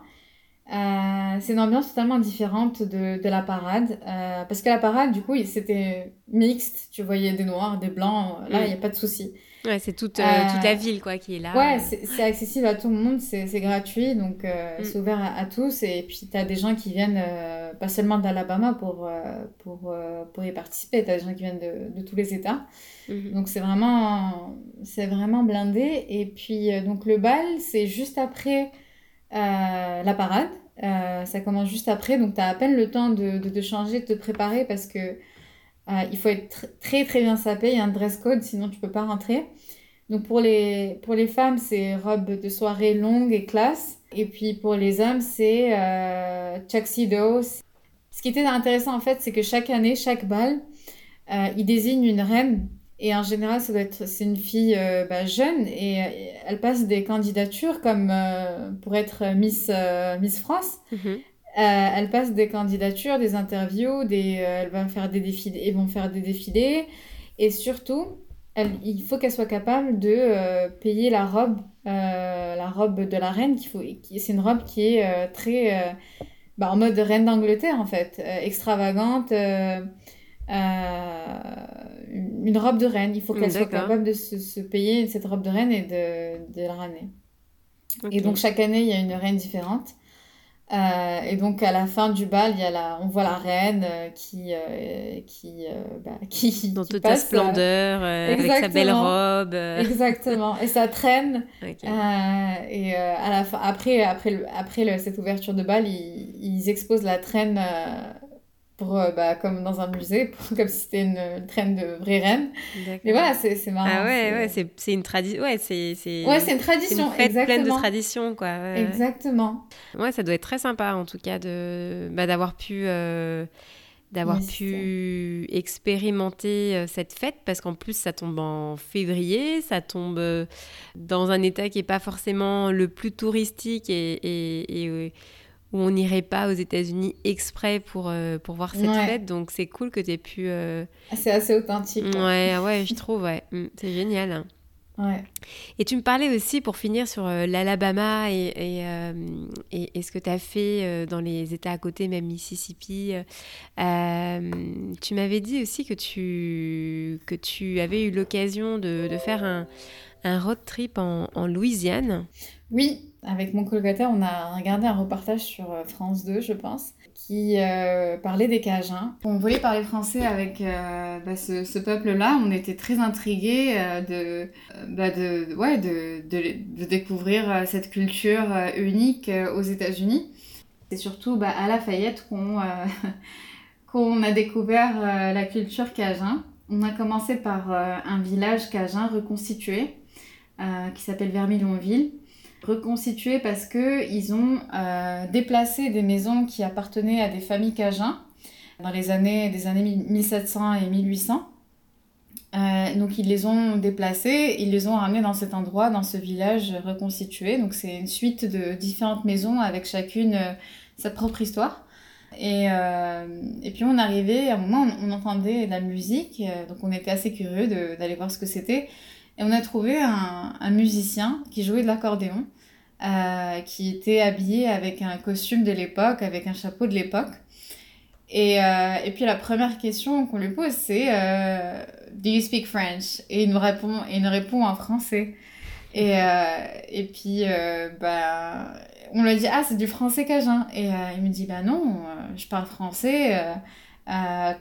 euh, c'est une ambiance totalement différente de, de la parade. Euh, parce que la parade, du coup, c'était mixte. Tu voyais des noirs, des blancs. Là, il n'y a pas de souci. Ouais, c'est toute, euh, toute la ville quoi, qui est là. Ouais, c'est accessible à tout le monde. C'est gratuit. Donc, mm. c'est ouvert à, tous. Et puis, tu as des gens qui viennent, pas seulement d'Alabama pour, pour, pour y participer. Tu as des gens qui viennent de, de tous les États. Mm-hmm. Donc, c'est vraiment, vraiment blindé. Et puis, donc, le bal, c'est juste après la parade. Euh, ça commence juste après, donc tu as à peine le temps de, de changer, de te préparer parce que euh, il faut être très très bien sapé, il y a un dress code, sinon tu peux pas rentrer. Donc pour les, pour les femmes, c'est robe de soirée longue et classe. Et puis pour les hommes, c'est euh, tuxedo. Ce qui était intéressant en fait, c'est que chaque année, chaque bal, euh, il désigne une reine et en général, ça doit être, c'est une fille euh, bah, jeune et euh, elle passe des candidatures comme euh, pour être Miss, Miss France. Mhm. elle passe des candidatures, des interviews, des, elle va faire des défilés, ils vont faire des défilés. Et surtout, elle, il faut qu'elle soit capable de payer la robe, la robe de la reine. Qu'il faut, c'est une robe qui est très, bah, en mode reine d'Angleterre en fait, extravagante. Euh, une robe de reine. Il faut qu'elle soit capable de se, payer cette robe de reine et de, de la ramener. Et donc chaque année, il y a une reine différente. Euh, et donc à la fin du bal, il y a la, on voit la reine euh, qui, qui, bah, <laughs> qui, dans toute sa splendeur, avec sa belle robe. <laughs> Exactement. Et ça traîne. et à la fin, après, après, le, après cette ouverture de bal, ils, ils exposent la traîne pour, euh, bah, comme dans un musée, <laughs> comme si c'était une, traîne de vraie reine. Mais voilà, c'est marrant. Ah ouais, ouais c'est une tradition. Ouais, c'est ouais, une tradition. Une fête pleine de traditions, quoi. exactement. Ouais, ça doit être très sympa, en tout cas, de bah, d'avoir pu. Euh, d'avoir pu expérimenter euh, cette fête parce qu'en plus ça tombe en février, ça tombe dans un état qui est pas forcément le plus touristique et, et, et où on n'irait pas aux États-Unis exprès pour, euh, pour voir cette fête. Donc c'est cool que tu aies pu. Euh, c'est assez authentique. Hein. Ouais, ouais, <laughs> je trouve, ouais. Mm, c'est génial. Ouais. Et tu me parlais aussi, pour finir, sur euh, l'Alabama et, et, et, ce que tu as fait dans les États à côté, même Mississippi. tu m'avais dit aussi que tu, que tu avais eu l'occasion de, de, faire un, un road trip en, en Louisiane. Oui, avec mon colocataire, on a regardé un reportage sur France 2, je pense, qui euh, parlait des Cajuns. On voulait parler français avec euh, bah, ce, peuple-là. On était très intrigués euh, de, bah, de, ouais, de, de, découvrir cette culture unique aux États-Unis. C'est surtout bah, à Lafayette qu'on <laughs> qu'on a découvert la culture Cajun. On a commencé par un village Cajun reconstitué qui s'appelle Vermillonville reconstitué parce que ils ont euh, déplacé des maisons qui appartenaient à des familles cajuns dans les années des années 1700 et 1800. Euh, donc ils les ont déplacés, ils les ont ramenés dans cet endroit, dans ce village reconstitué. Donc c'est une suite de différentes maisons avec chacune euh, sa propre histoire. Et, et, puis on arrivait, à un moment on, entendait de la musique, donc on était assez curieux d'aller voir ce que c'était. Et on a trouvé un musicien qui jouait de l'accordéon, euh, qui était habillé avec un costume de l'époque, avec un chapeau de l'époque. Et, euh, et, puis la première question qu'on lui pose, c'est euh, Do you speak French? Et il nous répond, il nous répond en français. Et, et puis, bah, on lui dit Ah, c'est du français cajun. Et il me dit Bah non, je parle français.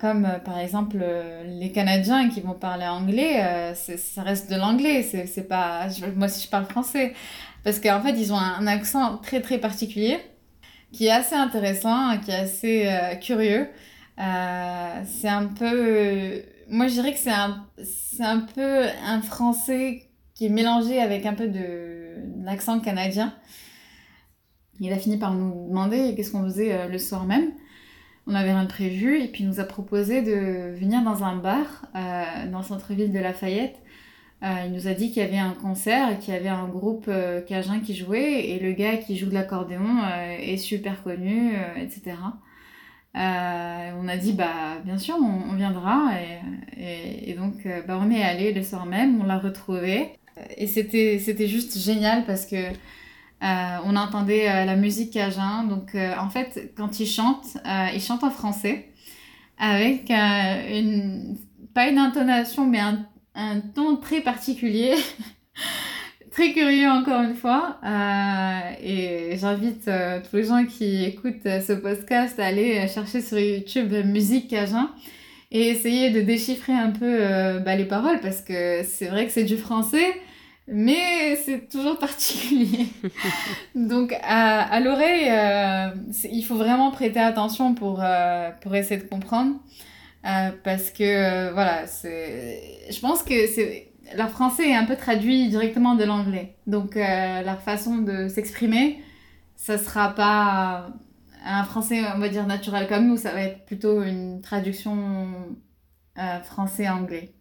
Comme par exemple les Canadiens qui vont parler anglais, ça reste de l'anglais, moi si je parle français, parce qu'en fait ils ont un, accent très très particulier qui est assez intéressant, qui est assez curieux. c'est un peu, moi je dirais que c'est un c'est un peu un français qui est mélangé avec un peu de l'accent canadien. Il a fini par nous demander qu'est-ce qu'on faisait le soir même? On n'avait rien prévu et puis il nous a proposé de venir dans un bar euh, dans le centre-ville de Lafayette. Euh, il nous a dit qu'il y avait un concert et qu'il y avait un groupe euh, cajun qui jouait et le gars qui joue de l'accordéon est super connu, etc. on a dit bah bien sûr on, viendra et, donc bah, on est allé le soir même, on l'a retrouvé et c'était juste génial parce que euh, on entendait euh, la musique cajun. Donc, euh, en fait, quand ils chantent, ils chantent en français avec une, pas une intonation, mais un, un ton très particulier. <laughs> très curieux encore une fois. et j'invite tous les gens qui écoutent ce podcast à aller chercher sur YouTube musique cajun et essayer de déchiffrer un peu bah, les paroles parce que c'est vrai que c'est du français mais c'est toujours <laughs> particulier. Donc à, à l'oreille, euh, il faut vraiment prêter attention pour, euh, pour essayer de comprendre. Euh, parce que euh, voilà, je pense que c'est leur français est un peu traduit directement de l'anglais. Donc euh, leur façon de s'exprimer, ça sera pas un français, on va dire, naturel comme nous, ça va être plutôt une traduction français-anglais.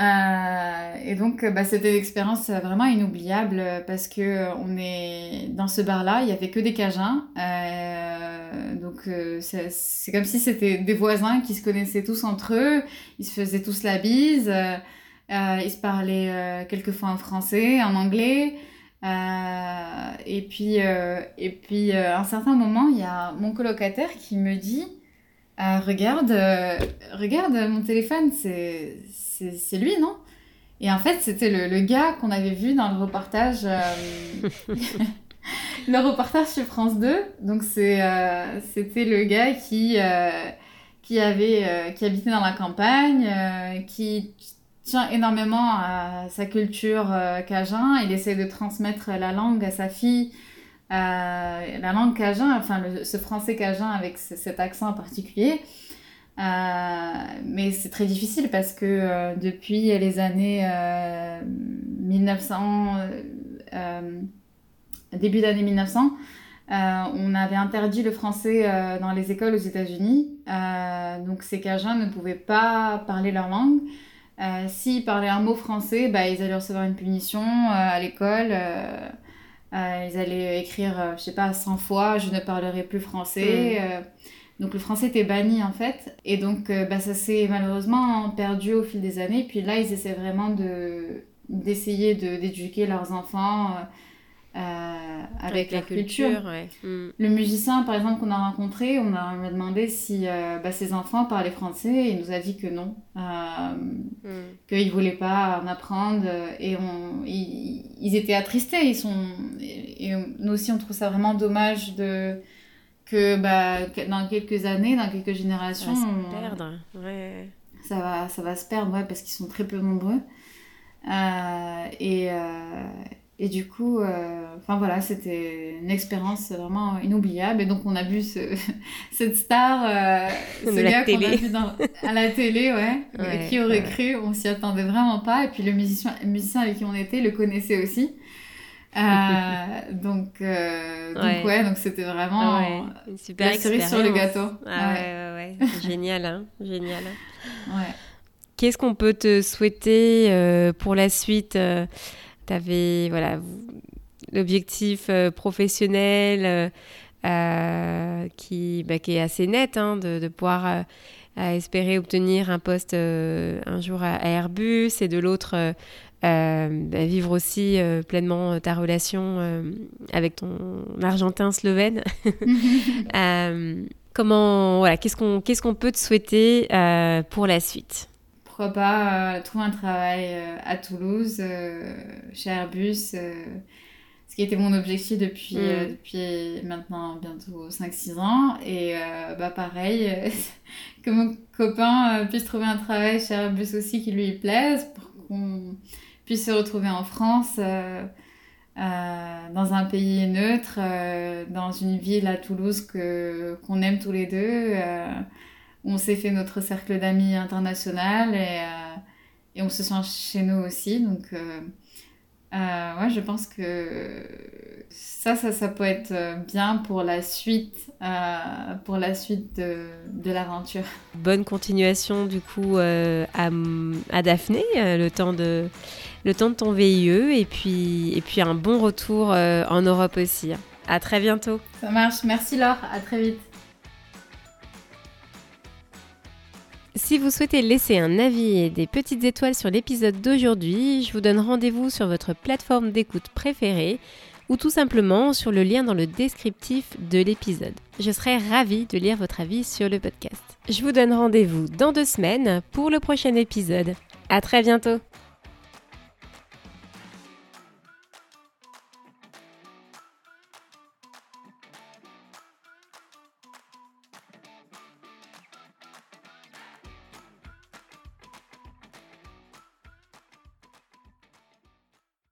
Euh, et donc, bah, c'était une expérience vraiment inoubliable euh, parce que euh, on est dans ce bar-là, il y avait que des Cajuns. Euh, donc, euh, c'est comme si c'était des voisins qui se connaissaient tous entre eux. Ils se faisaient tous la bise. Euh, ils se parlaient quelquefois en français, en anglais. et puis, et puis à un certain moment, il y a mon colocataire qui me dit Regarde, regarde mon téléphone, c'est c'est lui, non? Et en fait, c'était le, gars qu'on avait vu dans le reportage, euh, <laughs> le reportage sur France 2. Donc, euh, c'était le gars qui, euh, qui, avait, qui habitait dans la campagne, qui tient énormément à sa culture cajun. Il essaie de transmettre la langue à sa fille. la langue cajun, enfin ce français cajun avec cet accent particulier. Euh, mais c'est très difficile parce que euh, depuis les années 1900, euh, début d'année 1900, on avait interdit le français dans les écoles aux États-Unis. donc ces Cajuns ne pouvaient pas parler leur langue. S'ils parlaient un mot français, bah, ils allaient recevoir une punition à l'école. ils allaient écrire, je sais pas, 100 fois, je ne parlerai plus français. Mmh. Donc le français était banni en fait. Et donc euh, bah, ça s'est malheureusement perdu au fil des années. Puis là, ils essaient vraiment de, d'essayer de, d'éduquer leurs enfants euh, avec, la culture. Mm. Le musicien, par exemple, qu'on a rencontré, on a, on a demandé si bah, ses enfants parlaient français et il nous a dit que non, mm. qu'il ne voulait pas en apprendre et on, ils, étaient attristés. Ils sont, et, nous aussi, on trouve ça vraiment dommage de que bah, dans quelques années, dans quelques générations, ça va se perdre. Ouais. Ça va, ça va se perdre, ouais, parce qu'ils sont très peu nombreux. Euh, et, euh, et du coup, euh, voilà, c'était une expérience vraiment inoubliable. Et donc, on a vu ce, <laughs> cette star, ce gars qu'on a vu dans, à la télé, ouais, <laughs> qui aurait cru, on s'y attendait vraiment pas. Et puis, le musicien, musicien avec qui on était le connaissait aussi. <laughs> donc, donc ouais, donc c'était vraiment une super la cerise sur le gâteau. Ah ouais, ouais, ouais. <laughs> génial, hein, génial. Ouais. Qu'est-ce qu'on peut te souhaiter euh, pour la suite euh, Tu avais voilà, l'objectif euh, professionnel qui, bah, qui est assez net, hein, de, de, pouvoir espérer obtenir un poste un jour à, Airbus et de l'autre bah, vivre aussi pleinement ta relation avec ton Argentin slovène. <laughs> comment, voilà, qu'est-ce qu'on qu'est-ce qu'on peut te souhaiter pour la suite? Pourquoi pas euh, trouver un travail euh, à Toulouse, euh, chez Airbus, ce qui était mon objectif depuis, mm. depuis maintenant bientôt 5-6 ans. Et bah pareil, <laughs> que mon copain puisse trouver un travail chez Airbus aussi qui lui plaise, pour qu'on puisse se retrouver en France. dans un pays neutre, dans une ville à Toulouse que qu'on aime tous les deux on s'est fait notre cercle d'amis international et, euh, et, on se sent chez nous aussi. Donc, euh, euh, ouais, je pense que ça, ça, ça peut être bien pour la suite, pour la suite de, de l'aventure. Bonne continuation du coup à, à, Daphné, le temps de le temps de ton VIE et puis et puis un bon retour en Europe aussi. À très bientôt. Ça marche. Merci Laure. À très vite. Si vous souhaitez laisser un avis et des petites étoiles sur l'épisode d'aujourd'hui, je vous donne rendez-vous sur votre plateforme d'écoute préférée ou tout simplement sur le lien dans le descriptif de l'épisode. Je serai ravie de lire votre avis sur le podcast. Je vous donne rendez-vous dans deux semaines pour le prochain épisode. À très bientôt!